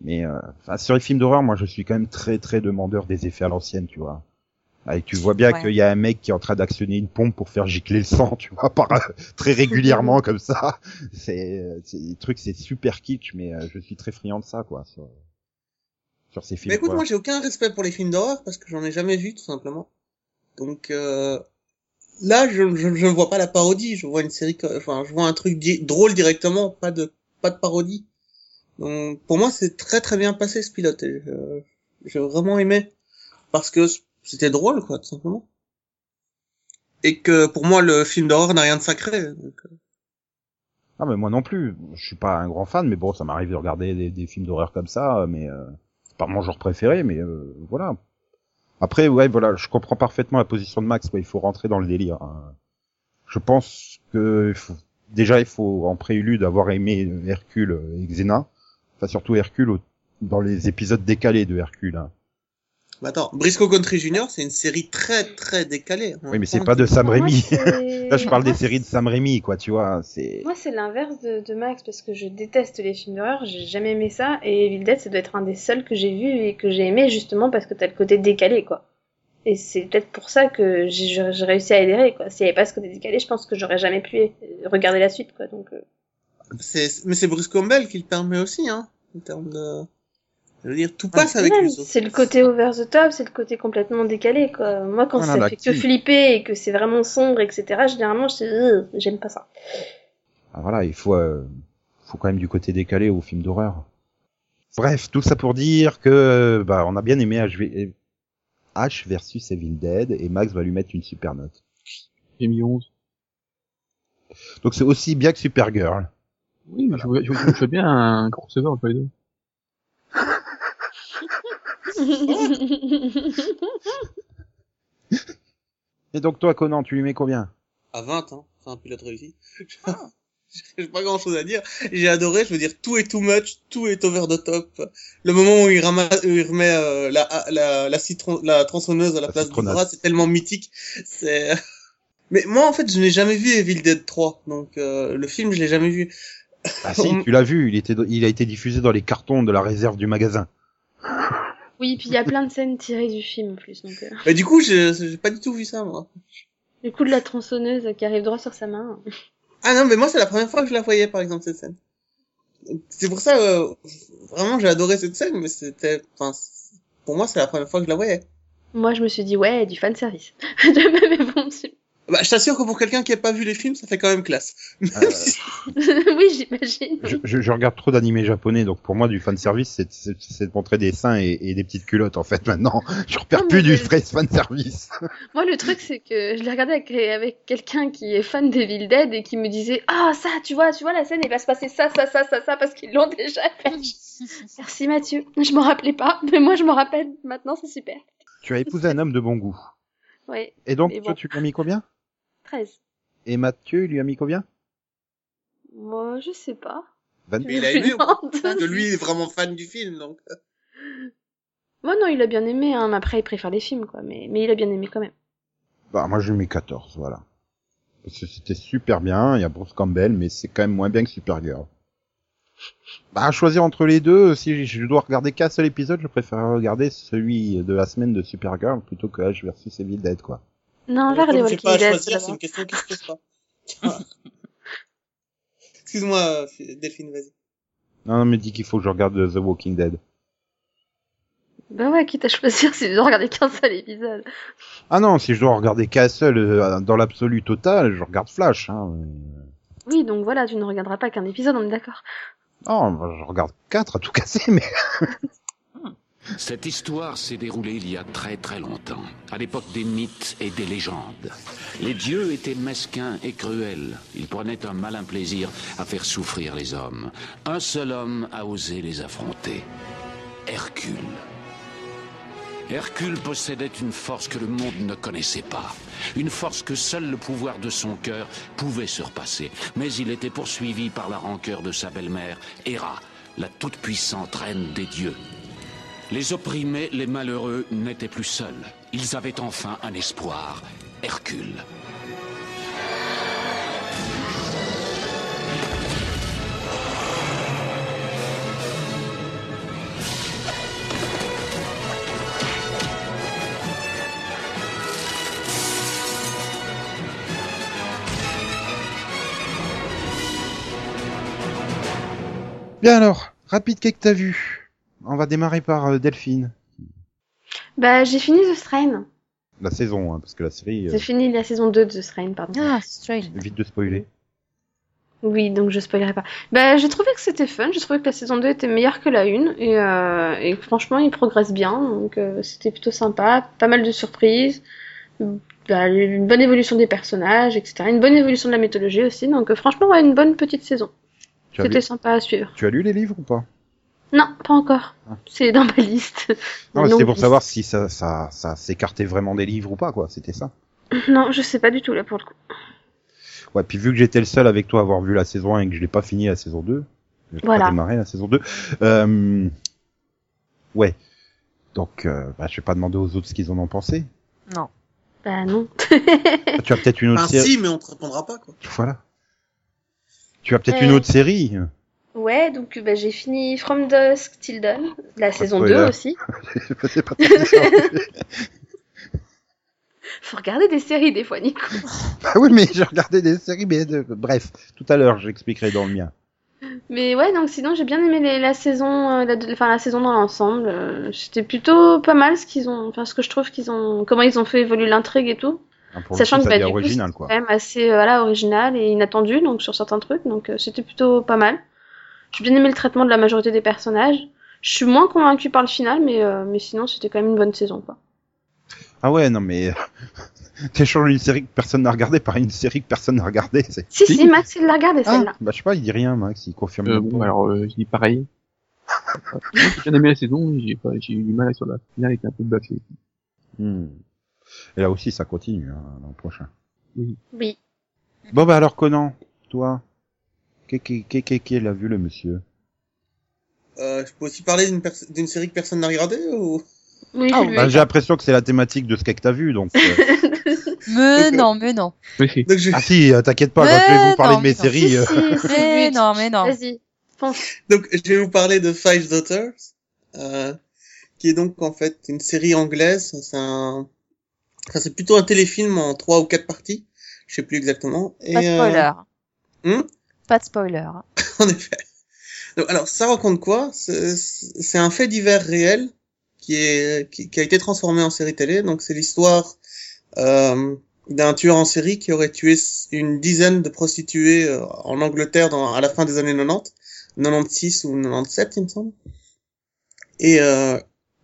Mais euh, enfin, sur les films d'horreur, moi, je suis quand même très, très demandeur des effets à l'ancienne, tu vois. Ah, Et tu vois bien Ouais. qu'il y a un mec qui est en train d'actionner une pompe pour faire gicler le sang, tu vois, par, très régulièrement comme ça. C'est, euh, c'est des trucs, c'est super kitsch, mais euh, je suis très friand de ça, quoi, sur, ces films. Mais écoute, moi, j'ai aucun respect pour les films d'horreur parce que j'en ai jamais vu, tout simplement. Donc, euh, là, je, je, je ne vois pas la parodie. Je vois une série, enfin, je vois un truc di- drôle directement, pas de, pas de parodie. Donc, pour moi, c'est très très bien passé ce pilote. et je- J'ai vraiment aimé parce que c'était drôle, quoi, tout simplement. Et que pour moi, le film d'horreur n'a rien de sacré. Donc, euh, Ah mais moi non plus. Je suis pas un grand fan, mais bon, ça m'arrive de regarder des, des films d'horreur comme ça, mais euh, pas mon genre préféré, mais euh, voilà. Après, ouais, voilà, je comprends parfaitement la position de Max. quoi, il faut rentrer dans le délire. hein. Je pense que déjà il faut en prélude avoir aimé Hercule et Xena, enfin surtout Hercule dans les épisodes décalés de Hercule. hein. Bah attends, Briscoe Country Junior, c'est une série très très décalée. hein. Oui, mais c'est pas de Sam Raimi. Là, je parle des séries de Sam Raimi, quoi, tu vois. C'est Moi, c'est l'inverse de, de Max parce que je déteste les films d'horreur, j'ai jamais aimé ça et Evil Dead, ça doit être un des seuls que j'ai vu et que j'ai aimé justement parce que t'as le côté décalé, quoi. Et c'est peut-être pour ça que j'ai j'ai réussi à adhérer, quoi. S'il y avait pas ce côté décalé, je pense que j'aurais jamais pu euh, regarder la suite, quoi. Donc, euh, C'est, mais c'est Bruce Campbell qui le permet aussi, hein, en termes de, je veux dire, tout Ah, passe avec même, lui. c'est le côté over the top, c'est le côté complètement décalé, quoi. Moi, quand Voilà, ça la fait que flipper et que c'est vraiment sombre, etc., généralement, je euh, j'aime pas ça. Ah, voilà, il faut, euh, faut quand même du côté décalé au film d'horreur. Bref, tout ça pour dire que bah, on a bien aimé HV H versus Evil Dead et Max va lui mettre une super note. J'ai mis 11. Donc c'est aussi bien que Supergirl. Oui, mais je, vois- je, vois- je bien un crossover entre les deux. Et donc toi Conan, tu lui mets combien? À 20, hein, c'est un pilote réussi. J'ai pas grand chose à dire. J'ai adoré, je veux dire, tout est too much, tout est over the top. Le moment où il ramasse, où il remet euh, la, la, la, citron, la tronçonneuse à la, La place du bras, c'est tellement mythique. C'est. Mais moi, en fait, je n'ai jamais vu Evil Dead 3, donc euh, le film, je l'ai jamais vu. Ah si, On- tu l'as vu, il était, il a été diffusé dans les cartons de la réserve du magasin. Oui, puis il y a plein de scènes tirées du film, en plus, donc, euh, Mais du coup, j'ai pas du tout vu ça, moi. le coup de la tronçonneuse qui arrive droit sur sa main. Ah non, mais moi, c'est la première fois que je la voyais, par exemple, cette scène. C'est pour ça, euh, vraiment, j'ai adoré cette scène, mais c'était, enfin, pour moi, c'est la première fois que je la voyais. Moi, je me suis dit, ouais, du fanservice. mais bon, Bah, je t'assure que pour quelqu'un qui a pas vu les films, ça fait quand même classe. Euh, oui, j'imagine. je, je, je regarde trop d'animés japonais, donc pour moi du fanservice, c'est, de montrer des seins et, et des petites culottes en fait maintenant. Je repère Non, plus du vrai fanservice. Moi, le truc, c'est que je l'ai regardé avec, avec quelqu'un qui est fan d'Evil Dead et qui me disait Ah, ça, tu vois, tu vois, la scène, il va se passer ça, ça, ça, ça, ça, parce qu'ils l'ont déjà fait. Merci Mathieu. Je m'en rappelais pas, mais moi, je m'en rappelle. Maintenant, c'est super. tu as épousé un homme de bon goût. Ouais, Et donc Mais toi bon. tu lui as mis combien? 13. Et Mathieu il lui a mis combien? Moi, je sais pas. 20 Mais il a aimé, que lui, il est vraiment fan du film, donc. Moi, non, il a bien aimé, hein, mais après, il préfère les films, quoi. Mais, mais il a bien aimé quand même. Bah moi je lui mets 14, voilà. Parce que c'était super bien, il y a Bruce Campbell, mais c'est quand même moins bien que Supergirl. Bah à choisir entre les deux, si je dois regarder qu'un seul épisode, je préfère regarder celui de la semaine de Supergirl plutôt que H versus Evil Dead quoi. Non, Mais vers les pas Walking à Dead, c'est une question qui se pose pas. Voilà. Excuse-moi, euh, Delphine, vas-y. Non, non mais dis qu'il faut que je regarde The Walking Dead. Bah ouais, quitte à choisir si tu dois regarder qu'un seul épisode. Ah non, si je dois regarder qu'un seul euh, dans l'absolu total, je regarde Flash. Hein. Oui, donc voilà, tu ne regarderas pas qu'un épisode, on est d'accord. Non, bah, je regarde quatre à tout casser, mais Cette histoire s'est déroulée il y a très très longtemps, à l'époque des mythes et des légendes. Les dieux étaient mesquins et cruels. Ils prenaient un malin plaisir à faire souffrir les hommes. Un seul homme a osé les affronter. Hercule. Hercule possédait une force que le monde ne connaissait pas. Une force que seul le pouvoir de son cœur pouvait surpasser. Mais il était poursuivi par la rancœur de sa belle-mère, Héra, la toute-puissante reine des dieux. Les opprimés, les malheureux n'étaient plus seuls. Ils avaient enfin un espoir. Hercule. Bien alors, rapide qu'est-ce que t'as vu? On va démarrer par euh, Delphine. Bah, j'ai fini The Strain. La saison, hein, parce que la série, euh, J'ai fini la saison 2 de The Strain, pardon. Ah, strange. vite de spoiler. Oui, donc je spoilerai pas. Bah, j'ai trouvé que c'était fun, j'ai trouvé que la saison 2 était meilleure que la 1, et, euh, et franchement, il progresse bien, donc euh, c'était plutôt sympa, pas mal de surprises, bah, une bonne évolution des personnages, etc. Une bonne évolution de la mythologie aussi, donc euh, franchement, ouais, une bonne petite saison. C'était lu... sympa à suivre. tu as lu les livres ou pas? Non, pas encore. Ah. C'est dans ma liste. Non, c'était pour savoir si ça, ça, ça s'écartait vraiment des livres ou pas, quoi. C'était ça. Non, je sais pas du tout là pour le coup. Ouais, puis vu que j'étais le seul avec toi à avoir vu la saison 1 et que je l'ai pas fini la saison 2, j'ai Voilà. pas démarré la saison 2. Euh... Ouais. Donc, euh, bah, je vais pas demander aux autres ce qu'ils en ont pensé. Non. Bah non. Ah, tu as peut-être une autre Enfin, série. si, mais on te répondra pas, quoi. Voilà. Tu as peut-être Euh. une autre série. Ouais, donc bah, j'ai fini From Dusk Till Dawn, la saison spoiler. 2 aussi. C'est pas. Faut regarder des séries des fois, Nico. bah oui, mais j'ai regardé des séries, mais de- bref, tout à l'heure, j'expliquerai dans le mien. Mais ouais, donc sinon j'ai bien aimé les- la saison, euh, la, enfin la saison dans l'ensemble. euh, C'était plutôt pas mal ce qu'ils ont, enfin ce que je trouve qu'ils ont, comment ils ont fait évoluer l'intrigue et tout. Pour Sachant coup, que bah, du coup, original, c'est quoi. quand même assez euh, voilà, original et inattendu donc sur certains trucs, donc euh, c'était plutôt pas mal. J'ai bien aimé le traitement de la majorité des personnages. Je suis moins convaincue par le final, mais euh, mais sinon c'était quand même une bonne saison quoi. Ah ouais, non mais t'échanges une série que personne n'a regardé par une série que personne n'a regardé. C'est... Si si, Max il l'a regardé Ah, celle-là. bah je sais pas, il dit rien, Max, il confirme. Euh, bon, alors, euh, je dis pareil. J'ai bien aimé la saison, j'ai pas, j'ai eu du mal sur la finale, était un peu bâclée. Hmm. Et là aussi, ça continue hein, l'an prochain. Oui. Bon bah alors Conan, toi, qu'est qu'est qu'est qu'est l'a vu le monsieur? Euh, je peux aussi parler d'une série que personne n'a regardée ou? Oui, Ah, bah. J'ai l'impression que c'est la thématique de ce que t'as vu, donc. euh, Mais non, mais non. Donc je, ah si, euh, t'inquiète pas, quand je vais vous parler non, de mes non. séries. Si, euh, si, Mais non, mais non. Vas-y, donc je vais vous parler de Five Daughters, euh, qui est donc en fait une série anglaise. C'est un, enfin, c'est plutôt un téléfilm en trois ou quatre parties. Je sais plus exactement. Et, Pas de spoiler. Hmm? Pas de spoiler. euh, en effet. Alors ça raconte quoi? C'est c'est un fait divers réel qui est qui, qui a été transformé en série télé. Donc c'est l'histoire euh, d'un tueur en série qui aurait tué une dizaine de prostituées euh, en Angleterre dans, à la fin des années 90, 96 ou 97 il me semble. Et euh,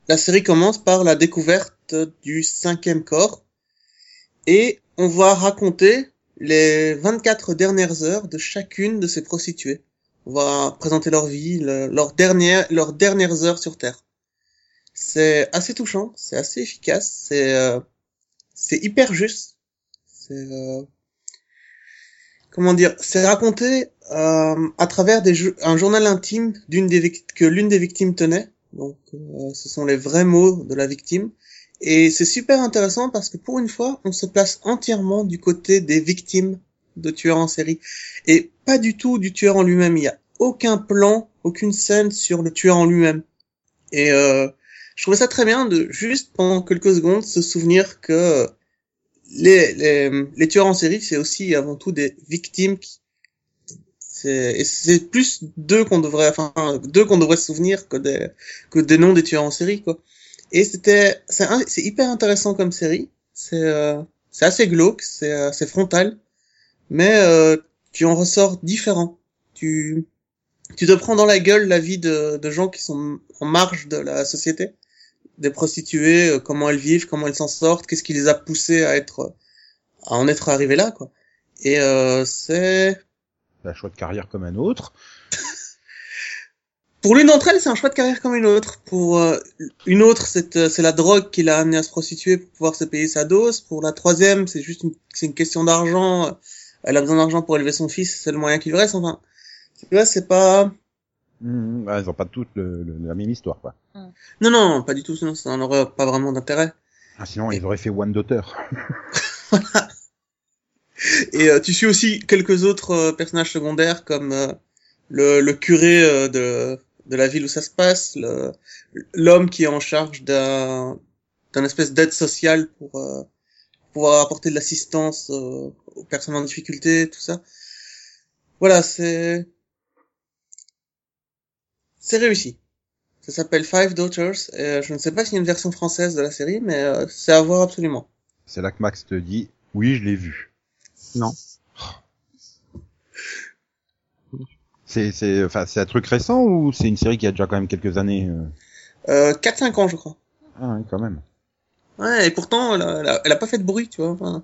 la série commence par la découverte du cinquième corps et on va raconter les 24 dernières heures de chacune de ces prostituées. On va présenter leur vie, le- leurs dernières, leurs dernières heures sur Terre. C'est assez touchant, c'est assez efficace, c'est euh, hyper juste. C'est euh, comment dire, c'est raconté euh, à travers des un journal intime d'une des que l'une des victimes tenait. Donc, euh, ce sont les vrais mots de la victime. Et c'est super intéressant parce que pour une fois, on se place entièrement du côté des victimes de tueurs en série et pas du tout du tueur en lui-même. Il y a aucun plan, aucune scène sur le tueur en lui-même. Et euh, je trouvais ça très bien de juste pendant quelques secondes se souvenir que les, les, tueurs en série, c'est aussi avant tout des victimes qui et c'est plus d'eux qu'on devrait enfin d'eux qu'on devrait se souvenir que des que des noms des tueurs en série quoi. Et c'était c'est c'est hyper intéressant comme série. C'est euh, c'est assez glauque, c'est euh, c'est frontal, mais euh, tu en ressors différent. Tu tu te prends dans la gueule la vie de de gens qui sont en marge de la société des prostituées, euh, comment elles vivent, comment elles s'en sortent, qu'est-ce qui les a poussées à être, à en être arrivées là, quoi. Et euh, c'est Un choix de carrière comme un autre. Pour l'une d'entre elles, c'est un choix de carrière comme une autre. Pour euh, une autre, c'est euh, c'est la drogue qui l'a amené à se prostituer pour pouvoir se payer sa dose. Pour la troisième, c'est juste une, c'est une question d'argent. Elle a besoin d'argent pour élever son fils, c'est le moyen qu'il lui reste. Enfin, tu vois, c'est pas. Mhm. Ouais, ils ont pas toutes le- le- la même histoire, quoi. Non, non, pas du tout. Sinon, ça n'aurait pas vraiment d'intérêt. Ah, sinon, ils auraient fait One Daughter. Et euh, tu suis aussi quelques autres euh, personnages secondaires comme euh, le, le curé euh, de, de la ville où ça se passe, le- l'homme qui est en charge d'un d'un espèce d'aide sociale pour euh, pouvoir apporter de l'assistance euh, aux personnes en difficulté, tout ça. Voilà, c'est c'est réussi. Ça s'appelle Five Daughters. Et, euh, je ne sais pas s'il y a une version française de la série, mais euh, c'est à voir absolument. C'est là que Max te dit, oui, je l'ai vu. Non. C'est, c'est, enfin, c'est un truc récent ou c'est une série qui a déjà quand même quelques années euh? Euh, 4-5 ans, je crois. Ah, oui, quand même. Ouais, et pourtant, elle a, elle a, elle a pas fait de bruit, tu vois. enfin.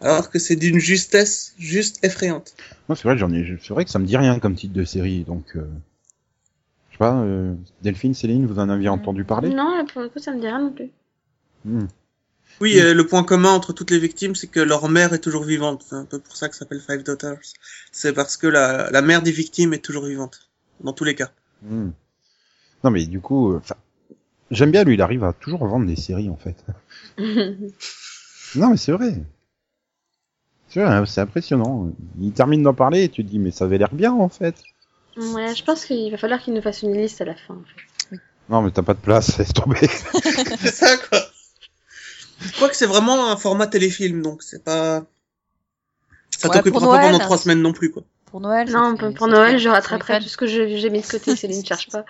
alors que c'est d'une justesse juste effrayante. Non, c'est vrai, j'en ai, c'est vrai que ça me dit rien comme titre de série, donc, euh, je sais pas, euh, Delphine, Céline, vous en aviez entendu parler? Non, pour le coup, ça me dit rien non plus. Hmm. Oui, euh, le point commun entre toutes les victimes, c'est que leur mère est toujours vivante. C'est un peu pour ça que ça s'appelle Five Daughters. C'est parce que la, la mère des victimes est toujours vivante. Dans tous les cas. Hmm. Non, mais du coup, euh, j'aime bien lui, il arrive à toujours vendre des séries, en fait. Non, mais c'est vrai. C'est vrai, hein, c'est impressionnant. Il termine d'en parler et tu te dis, mais ça avait l'air bien, en fait. ouais, je pense qu'il va falloir qu'il nous fasse une liste à la fin. En fait. Non, mais t'as pas de place, laisse tomber. c'est ça, quoi. Je crois que c'est vraiment un format téléfilm, donc c'est pas... Ça Ouais, t'occupera pas pendant trois semaines non plus, quoi. Pour Noël. Non, pour, pour Noël, je rattraperai tout ce que j'ai mis de côté. Céline, ne cherche pas.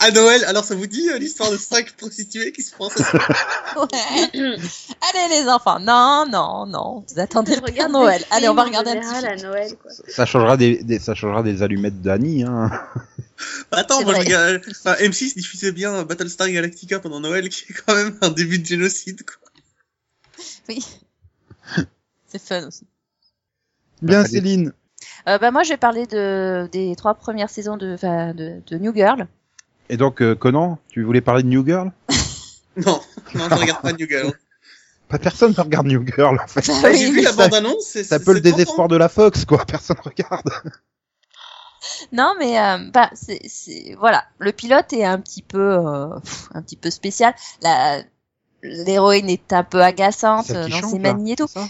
À Noël, alors ça vous dit euh, l'histoire de cinq prostituées qui se font assassiner Ouais. Allez les enfants, non, non, non, vous attendez Regarde Noël. Allez, on va regarder un petit à Noël, quoi. ça changera des, des- ça changera des allumettes d'Annie, hein. Attends, moi je enfin, M6 diffusait bien Battlestar Galactica pendant Noël, qui est quand même un début de génocide, quoi. Oui. C'est fun aussi. Bien, Allez. Céline. Euh, bah moi, je vais parler de des trois premières saisons de, enfin, de, de New Girl. Et donc, euh, Conan, tu voulais parler de New Girl? Non, non, je regarde pas New Girl. Pas personne ne regarde New Girl, en fait. Bah Bah, oui, J'ai vu la ça- bande-annonce, c'est C'est un c'est- peu le désespoir de la Fox, quoi. Personne regarde. Non, mais euh, bah, c'est, c'est voilà, le pilote est un petit peu, euh, pff, un petit peu spécial. La l'héroïne est un peu agaçante euh, dans chante, ses manies et tout. c'est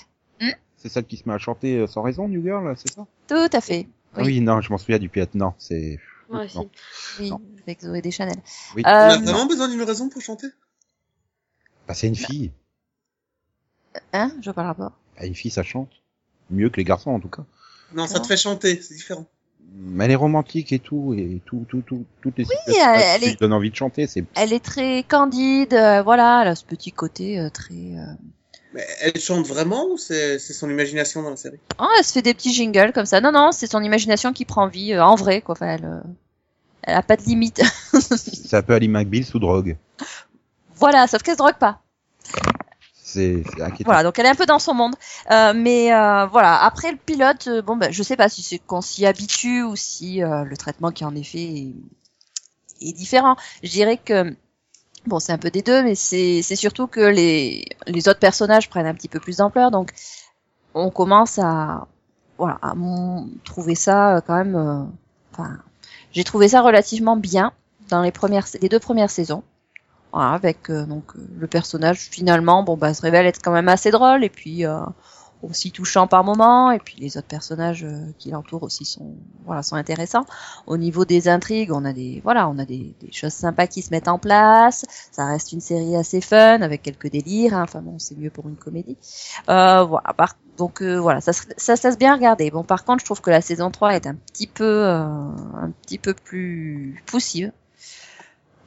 Hmm C'est celle qui se met à chanter euh, sans raison, New Girl, c'est ça Tout à fait. Oui. Oui, non, je m'en souviens du pilote. Non, c'est... Moi aussi. Non. Oui, Non. avec Zoé Deschanel. Oui. On a Euh, vraiment besoin d'une raison pour chanter? Bah, c'est une fille. hein, je vois pas le rapport. Bah, une fille, ça chante. Mieux que les garçons, en tout cas. Non, ça te fait chanter, c'est différent. Mais elle est romantique et tout, et tout, tout, tout, toutes les situations elle- qui elle est- donnent envie de chanter, c'est... Elle est très candide, euh, voilà, elle a ce petit côté euh, très. euh, Mais elle chante vraiment ou c'est c'est son imagination dans la série? Oh, elle se fait des petits jingles comme ça. Non, non, c'est son imagination qui prend vie euh, en vrai, quoi. Enfin, elle, euh, elle a pas de limite. C'est un peu Ali McBeal sous drogue. voilà, sauf qu'elle se drogue pas. C'est. Voilà, donc elle est un peu dans son monde. Euh, mais euh, voilà, après le pilote, euh, bon, ben, je sais pas si c'est qu'on s'y habitue ou si euh, le traitement qui en est fait est, est différent. Je dirais que bon, c'est un peu des deux, mais c'est surtout que les les autres personnages prennent un petit peu plus d'ampleur, donc on commence à voilà à trouver ça euh, quand même. euh, Enfin, j'ai trouvé ça relativement bien dans les premières les deux premières saisons. Voilà, avec euh, donc euh, le personnage finalement bon bah se révèle être quand même assez drôle et puis euh, aussi touchant par moment et puis les autres personnages qui l'entourent aussi sont voilà sont intéressants. Au niveau des intrigues on a des voilà on a des, des choses sympas qui se mettent en place. Ça reste une série assez fun avec quelques délires hein. enfin bon c'est mieux pour une comédie. Euh, voilà par- donc euh, voilà ça, ça ça se bien regarder. Bon par contre je trouve que la saison 3 est un petit peu euh, un petit peu plus poussive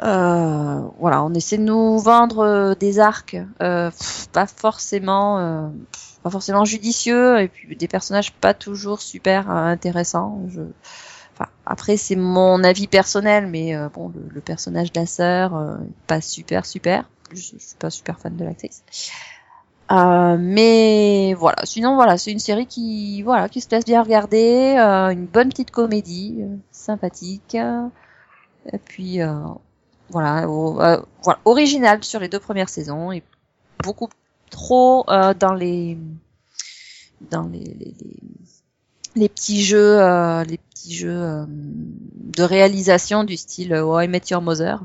voilà, on essaie de nous vendre euh, des arcs euh, pas forcément euh, pas forcément judicieux et puis des personnages pas toujours super euh, intéressants. Je... Enfin, après c'est mon avis personnel, mais euh, bon, le, personnage de la sœur, euh, pas super super. Je, je suis pas super fan de l'actrice. Euh, mais voilà, sinon voilà, c'est une série qui voilà qui se laisse bien regarder, euh, une bonne petite comédie, euh, sympathique, euh, et puis euh, voilà, euh, voilà, original sur les deux premières saisons et beaucoup trop euh, dans les dans les les, les, petits jeux euh, les petits jeux euh, de réalisation du style euh, How I Met Your Mother.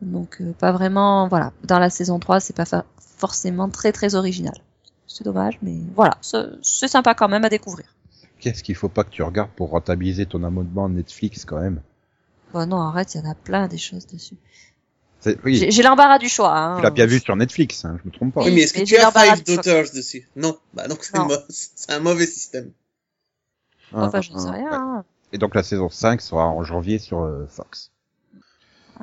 Donc euh, pas vraiment voilà, dans la saison 3, c'est pas forcément très très original. C'est dommage mais voilà, c'est c'est sympa quand même à découvrir. Qu'est-ce qu'il faut pas que tu regardes pour rentabiliser ton abonnement Netflix quand même? Bon non, arrête, il y en a plein des choses dessus. Oui, J'ai l'embarras du choix hein. tu l'as bien vu sur Netflix, hein, je me trompe pas. Oui, mais est-ce que mais tu as Five. Daughters dessus? Non. Bah donc c'est un mauvais système. Ah, Enfin, je ah, sais rien. ouais. hein. Et donc la saison 5 sera en janvier sur euh, Fox.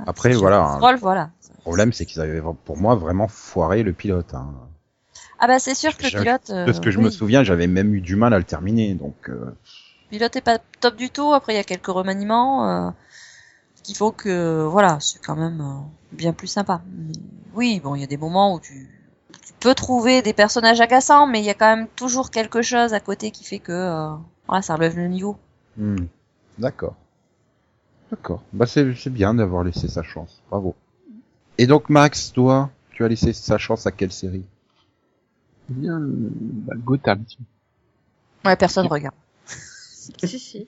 Après, Si voilà, hein. scroll, voilà. Le problème, c'est qu'ils avaient pour moi vraiment foiré le pilote. Hein. Ah bah c'est sûr que le pilote. De ce que euh, je me souviens, j'avais même eu du mal à le terminer. Donc, euh, Le pilote est pas top du tout. Après il y a quelques remaniements euh, qui font que voilà, c'est quand même euh, bien plus sympa. Mais oui, bon, il y a des moments où tu tu peux trouver des personnages agaçants, mais il y a quand même toujours quelque chose à côté qui fait que euh, voilà, ça relève le niveau. hmm, d'accord. D'accord. Bah c'est c'est bien d'avoir laissé sa chance. Bravo. Et donc Max, toi, tu as laissé sa chance à quelle série? C'est bien, bah, Gotham. Ouais, personne regarde. Si, si.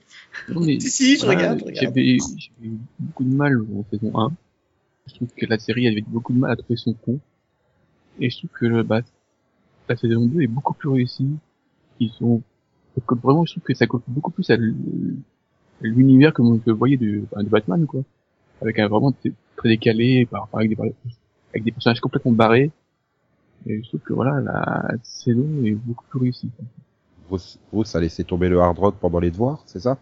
Non, mais, Si, si, je voilà, regarde, je regarde. J'avais eu beaucoup de mal en saison 1. Je trouve que la série avait beaucoup de mal à trouver son compte. Et je trouve que le, bah, la saison 2 est beaucoup plus réussie. Ils comme vraiment, je trouve que ça colle beaucoup plus à l'univers que vous voyez de, enfin, de Batman, quoi. Avec un vraiment très décalé, par, par- avec des, avec des personnages complètement barrés. Et je trouve que voilà, la saison est beaucoup plus réussie. quoi. Bruce, a laissé tomber le hard rock pendant les devoirs, c'est ça?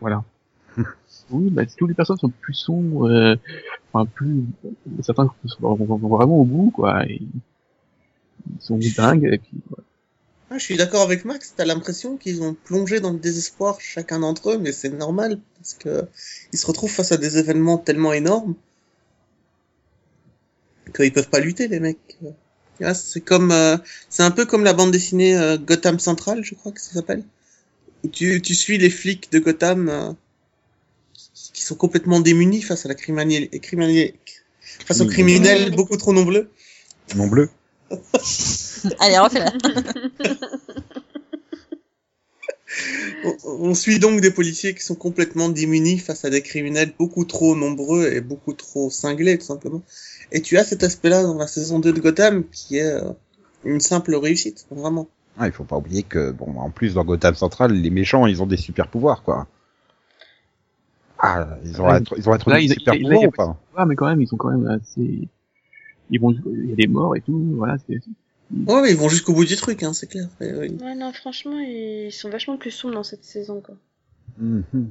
Voilà. oui, bah, tous les personnages sont plus sombres, euh, enfin, plus, certains sont vraiment au bout, quoi, et ils sont dingues, et puis, voilà. Ah, je suis d'accord avec Max, t'as l'impression qu'ils ont plongé dans le désespoir chacun d'entre eux, mais c'est normal, parce que ils se retrouvent face à des événements tellement énormes qu'ils peuvent pas lutter, les mecs. C'est comme, euh, c'est un peu comme la bande dessinée euh, Gotham Central, je crois que ça s'appelle. Tu, tu suis les flics de Gotham euh, qui- sont complètement démunis face à la criminalité, criminalité face aux criminels beaucoup trop nombreux. Non bleu. Allez, refais-la. On suit donc des policiers qui sont complètement démunis face à des criminels beaucoup trop nombreux et beaucoup trop cinglés, tout simplement. Et tu as cet aspect-là dans la saison 2 de Gotham qui est euh, une simple réussite, vraiment. Ah, il faut pas oublier que bon, en plus dans Gotham Central, les méchants, ils ont des super pouvoirs, quoi. Ah, ils ont Là, être, ils ont être là, des super pouvoirs a- ou pas Ah, mais quand même, ils sont quand même assez, ils vont, il y a des morts et tout, voilà, c'est, Ouais, mais ils vont jusqu'au bout du truc, hein, c'est clair. Ouais, non, franchement, ils sont vachement plus sombres dans cette saison, quoi. Mhm.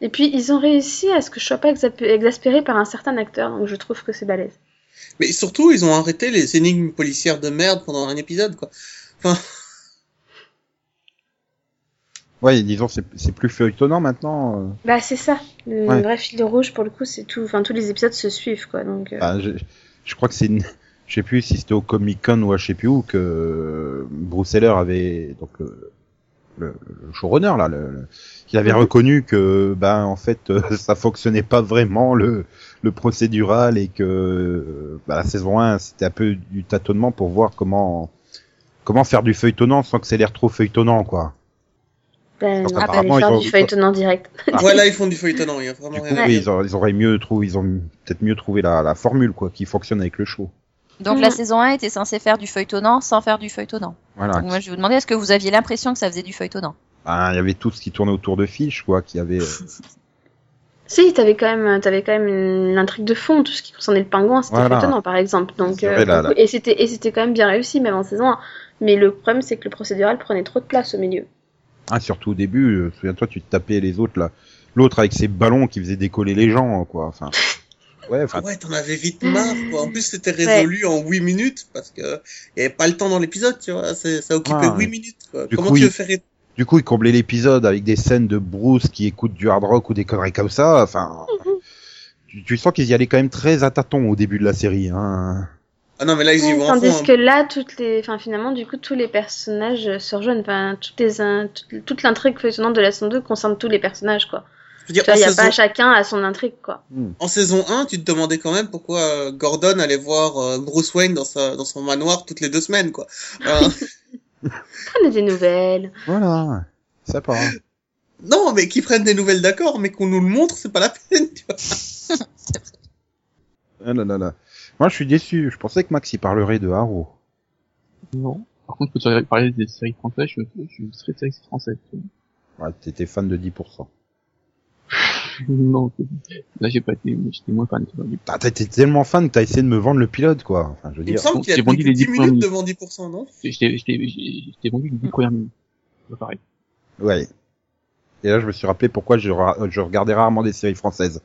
Et puis, ils ont réussi à ce que je sois pas exaspérée par un certain acteur, donc je trouve que c'est balèze. Mais surtout, ils ont arrêté les énigmes policières de merde pendant un épisode, quoi. Enfin, Ouais, disons, c'est plus feuilletonnant maintenant. euh. Bah, c'est ça. Le Ouais. vrai fil rouge, pour le coup, c'est tout. Enfin, tous les épisodes se suivent, quoi. Donc, euh, Ah, je, je crois que c'est une... Je sais plus si c'était au Comic Con ou à je sais plus où que Bruce Heller avait donc le, le, le showrunner là, le, le- qui avait reconnu que ben en fait euh, ça fonctionnait pas vraiment le, le procédural et que bah, la saison 1 c'était un peu du tâtonnement pour voir comment comment faire du feuilletonnant sans que ça ait l'air trop feuilletonnant quoi. ben, Donc, on va aller apparemment, faire ils ont- du feuilletonnant direct. voilà, ils font du feuilletonnant, il y a vraiment Du coup, rien dire. ils, ont- ils auraient mieux trouvé, ils ont peut-être mieux trouvé la, la formule quoi qui fonctionne avec le show. Donc la saison 1 était censée faire du feuilletonnant sans faire du feuilletonnant. Voilà. Donc moi je vais vous demander est-ce que vous aviez l'impression que ça faisait du feuilletonnant? Ben, il y avait tout ce qui tournait autour de Fish, quoi, qui avait. euh, Si, t'avais quand même, t'avais quand même une intrigue de fond, tout ce qui concernait le pingouin, c'était Voilà. étonnant, par exemple. Donc, euh, là, là. et c'était, et c'était quand même bien réussi, même en saison 1. Mais le problème, c'est que le procédural prenait trop de place au milieu. Ah, surtout au début, euh, souviens-toi, tu te tapais les autres là, l'autre avec ses ballons qui faisait décoller les gens, quoi. Enfin, ouais, enfin, Ouais, t'en avais vite marre, quoi. En plus, c'était résolu en 8 minutes, parce que il y avait pas le temps dans l'épisode, tu vois. Ça occupait Ouais. 8 minutes, quoi. Du Comment coup, tu il- veux faire, Du coup, ils comblaient l'épisode avec des scènes de Bruce qui écoute du hard rock ou des conneries comme ça. Enfin, tu, tu sens qu'ils y allaient quand même très à tâtons au début de la série. Hein. Ah non, mais là, ils y Ouais, vont fond. Tandis hein. que là, toutes les, enfin finalement, du coup, tous les personnages se rejoignent. Enfin, toutes les, toute, toute l'intrigue foisonnante de la saison 2 concerne tous les personnages, quoi. Je veux dire, Tu vois, en, il y a saison... pas chacun à son intrigue, quoi. en saison 1, tu te demandais quand même pourquoi euh, Gordon allait voir euh, Bruce Wayne dans, sa... dans son manoir toutes les deux semaines, quoi. Euh, Prenez des nouvelles. Voilà, ça part. non, mais qu'ils prennent des nouvelles d'accord, mais qu'on nous le montre, c'est pas la peine, tu vois. Ah là là là. Moi, je suis déçu. Je pensais que Max y parlerait de Arrow. Non. Par contre, quand tu parler des séries françaises, je, je suis très série française. Ouais, t'étais fan de 10%. non, là j'ai pas été, j'étais moins fan. tu vois. Ah, t'étais tellement fan que t'as essayé de me vendre le pilote, quoi. Enfin, je veux Il me dire. semble qu'il a vendu les 10 dix minutes premiers. devant 10%, non? J'étais, j'étais, j'étais vendu les dix premières minutes. C'est pareil. Ouais. Et là, je me suis rappelé pourquoi je, ra- je regardais rarement des séries françaises.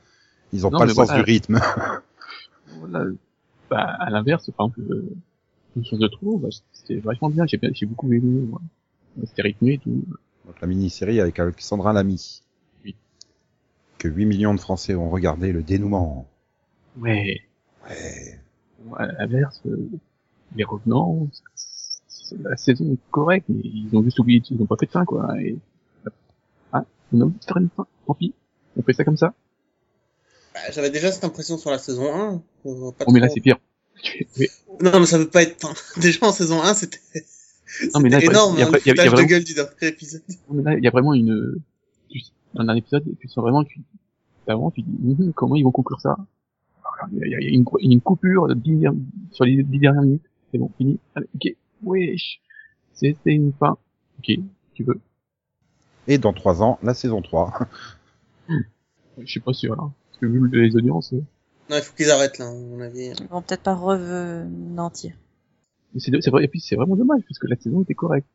Ils ont Non, pas le sens voilà. du rythme. Voilà. Bah, à l'inverse, par exemple, euh, une chose de trop, bah, c'était vachement bien. J'ai j'ai beaucoup aimé, moi. C'était rythmé et tout. Donc, la mini-série avec Alexandra Lamy. Que 8 millions de Français ont regardé le dénouement. Ouais. Ouais. À l'inverse, euh, les revenants, la saison est correcte, mais ils ont juste oublié, ils ont pas fait de fin, quoi. Et, ah, on a oublié de faire une fin. Tant pis. On fait ça comme ça. Bah, J'avais déjà cette impression sur la saison 1. euh, pas Oh, mais là, c'est pire. Non, mais ça veut pas être... déjà en saison 1, c'était... Non, mais là, c'était énorme, il y a- hein, y a- le il y a foutage de vraiment- gueule du dernier épisode. Non, mais là, il y a vraiment une, un épisode, tu sens vraiment, tu, tu dis, Hum, comment ils vont conclure ça? Il y a, il y a une, une coupure de dix dernières- sur les dix dernières minutes. C'est bon, fini. Allez, ok. Wesh. C'est, c'est une fin. Ok. Tu veux. Et dans 3 ans, la saison 3. Je suis pas sûr, là. Parce que vu les audiences, euh, Non, il faut qu'ils arrêtent, là, à mon avis. Ils vont peut-être pas revenantir. c'est, c'est vrai, et puis c'est vraiment dommage, parce que la saison était correcte.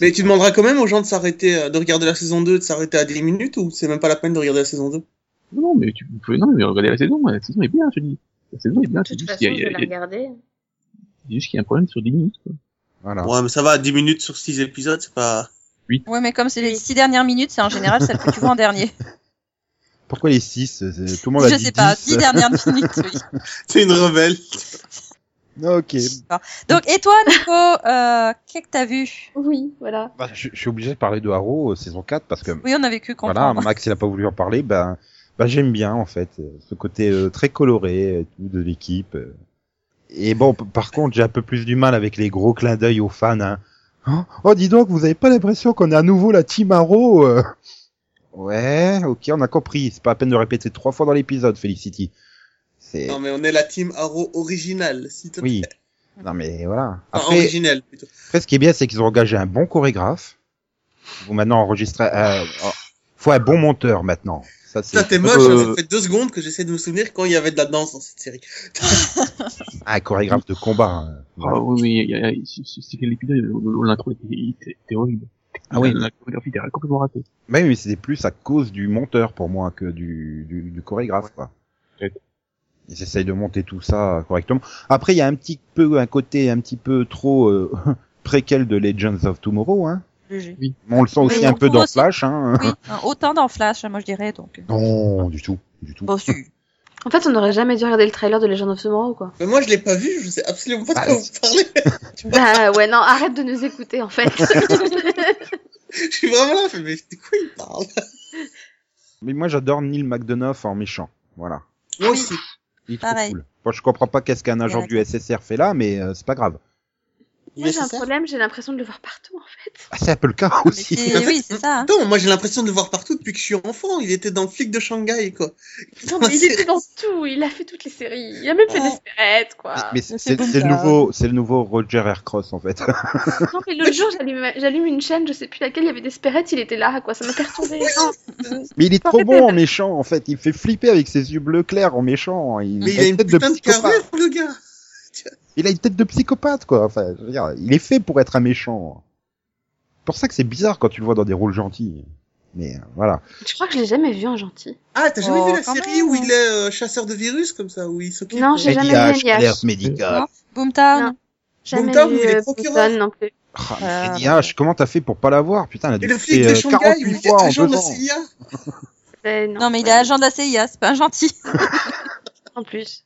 Mais tu demanderas quand même aux gens de s'arrêter, euh, de regarder la saison 2, de s'arrêter à 10 minutes, ou c'est même pas la peine de regarder la saison 2 Non, non, mais tu peux, non, mais regardez la saison, la saison est bien, je te dis. La saison est bien, De c'est toute juste façon, qu'il y a, je a- vais la il y a- regarder. c'est juste qu'il y a un problème sur 10 minutes, quoi. Voilà. Ouais, mais ça va, 10 minutes sur 6 épisodes, c'est pas... Ouais, mais comme c'est les six dernières minutes, c'est en général celle que tu vois en dernier. Pourquoi les 6 Tout le monde a Je dit sais pas, 10. dix dernières minutes, oui. C'est une rebelle. Ok. Donc, et toi, Nico, euh, qu'est-ce que t'as vu? Oui, voilà. Bah, je, je suis obligé de parler de Arrow euh, saison 4 parce que Oui, on avait cru voilà, comprendre. Max il a pas voulu en parler. Ben, ben j'aime bien en fait euh, ce côté euh, très coloré et tout de l'équipe. euh. Et bon, par contre, j'ai un peu plus du mal avec les gros clins d'œil aux fans. Hein. Hein? Oh, dis donc, vous avez pas l'impression qu'on est à nouveau la Team Arrow euh? Ouais, ok, on a compris. C'est pas la peine de répéter trois fois dans l'épisode, Felicity. C'est Non, mais on est la team Arrow originale, s'il te plaît. oui. Non mais voilà. Après, originelle, plutôt. Après, ce qui est bien, c'est qu'ils ont engagé un bon chorégraphe. Vous maintenant enregistrer. Euh, oh, faut un bon monteur maintenant. Ça, t'es moche, Euh, hein, ça fait deux secondes que j'essaie de me souvenir quand il y avait de la danse dans cette série. un chorégraphe de combat. hein. Ah oui, oui, il y a, il y a- c'est quel épisode, l'intro était, horrible. Ah oui. La chorégraphie était complètement ratée. Mais oui, mais c'était plus à cause du monteur pour moi que du, du, du chorégraphe. Quoi. Peut-être. Ils essayent de monter tout ça correctement. Après, il y a un petit peu un côté un petit peu trop euh, préquel de Legends of Tomorrow. Hein. Mais on le sent aussi Mais un peu dans aussi- Flash. Hein. Oui, autant dans Flash, moi je dirais, donc. Non, du tout, du tout. Bon, si. En fait, on n'aurait jamais dû regarder le trailer de Legend of Tomorrow, quoi. Mais moi, je l'ai pas vu, je sais absolument pas de Ah, quoi vous parlez. bah ouais, non, arrête de nous écouter, en fait. je suis vraiment là, mais de quoi il parle? Mais moi, j'adore Neil McDonough en méchant. Voilà. Moi aussi. Il est trop Pareil. cool. Bon, je comprends pas qu'est-ce qu'un agent du SSR fait là, mais euh, c'est pas grave. Moi, j'ai un problème, j'ai l'impression de le voir partout, en fait. Ah, c'est un peu le cas Mais aussi. oui, c'est ça. hein. Non, moi j'ai l'impression de le voir partout depuis que je suis enfant. Il était dans le flic de Shanghai, quoi. Non, mais il était dans tout, il a fait toutes les séries. Il a même fait Oh. Desperate, quoi. Mais c'est c'est bon, c'est le nouveau, c'est le nouveau Roger Aircross en fait. Non, mais l'autre jour, j'allume j'allume une chaîne, je sais plus laquelle, il y avait Desperate, il était là, quoi. Ça m'a perturbé. Mais il est trop bon en méchant en fait. Il fait flipper avec ses yeux bleus clairs en méchant. Il, Mais il a une tête putain de carrure, le gars. Il a une tête de psychopathe quoi. Enfin, je veux dire, il est fait pour être un méchant. C'est pour ça que c'est bizarre quand tu le vois dans des rôles gentils. Mais euh, voilà. Je crois que je l'ai jamais vu en gentil? Ah, t'as jamais Oh, vu la quand série même. où il est euh, chasseur de virus, comme ça, où il s'occupe Non, de- j'ai jamais vu Alerte médicale. Non Boomtown. Boomtown, vu il est euh, procureur. Non plus. Ah, mais Euh, Eddie H, comment t'as fait pour pas l'avoir? Putain, elle a dû Et le flic de Shanghai, 48 il est agent de la. CIA. Non, Non, mais il est agent de la CIA, c'est pas un gentil. En plus.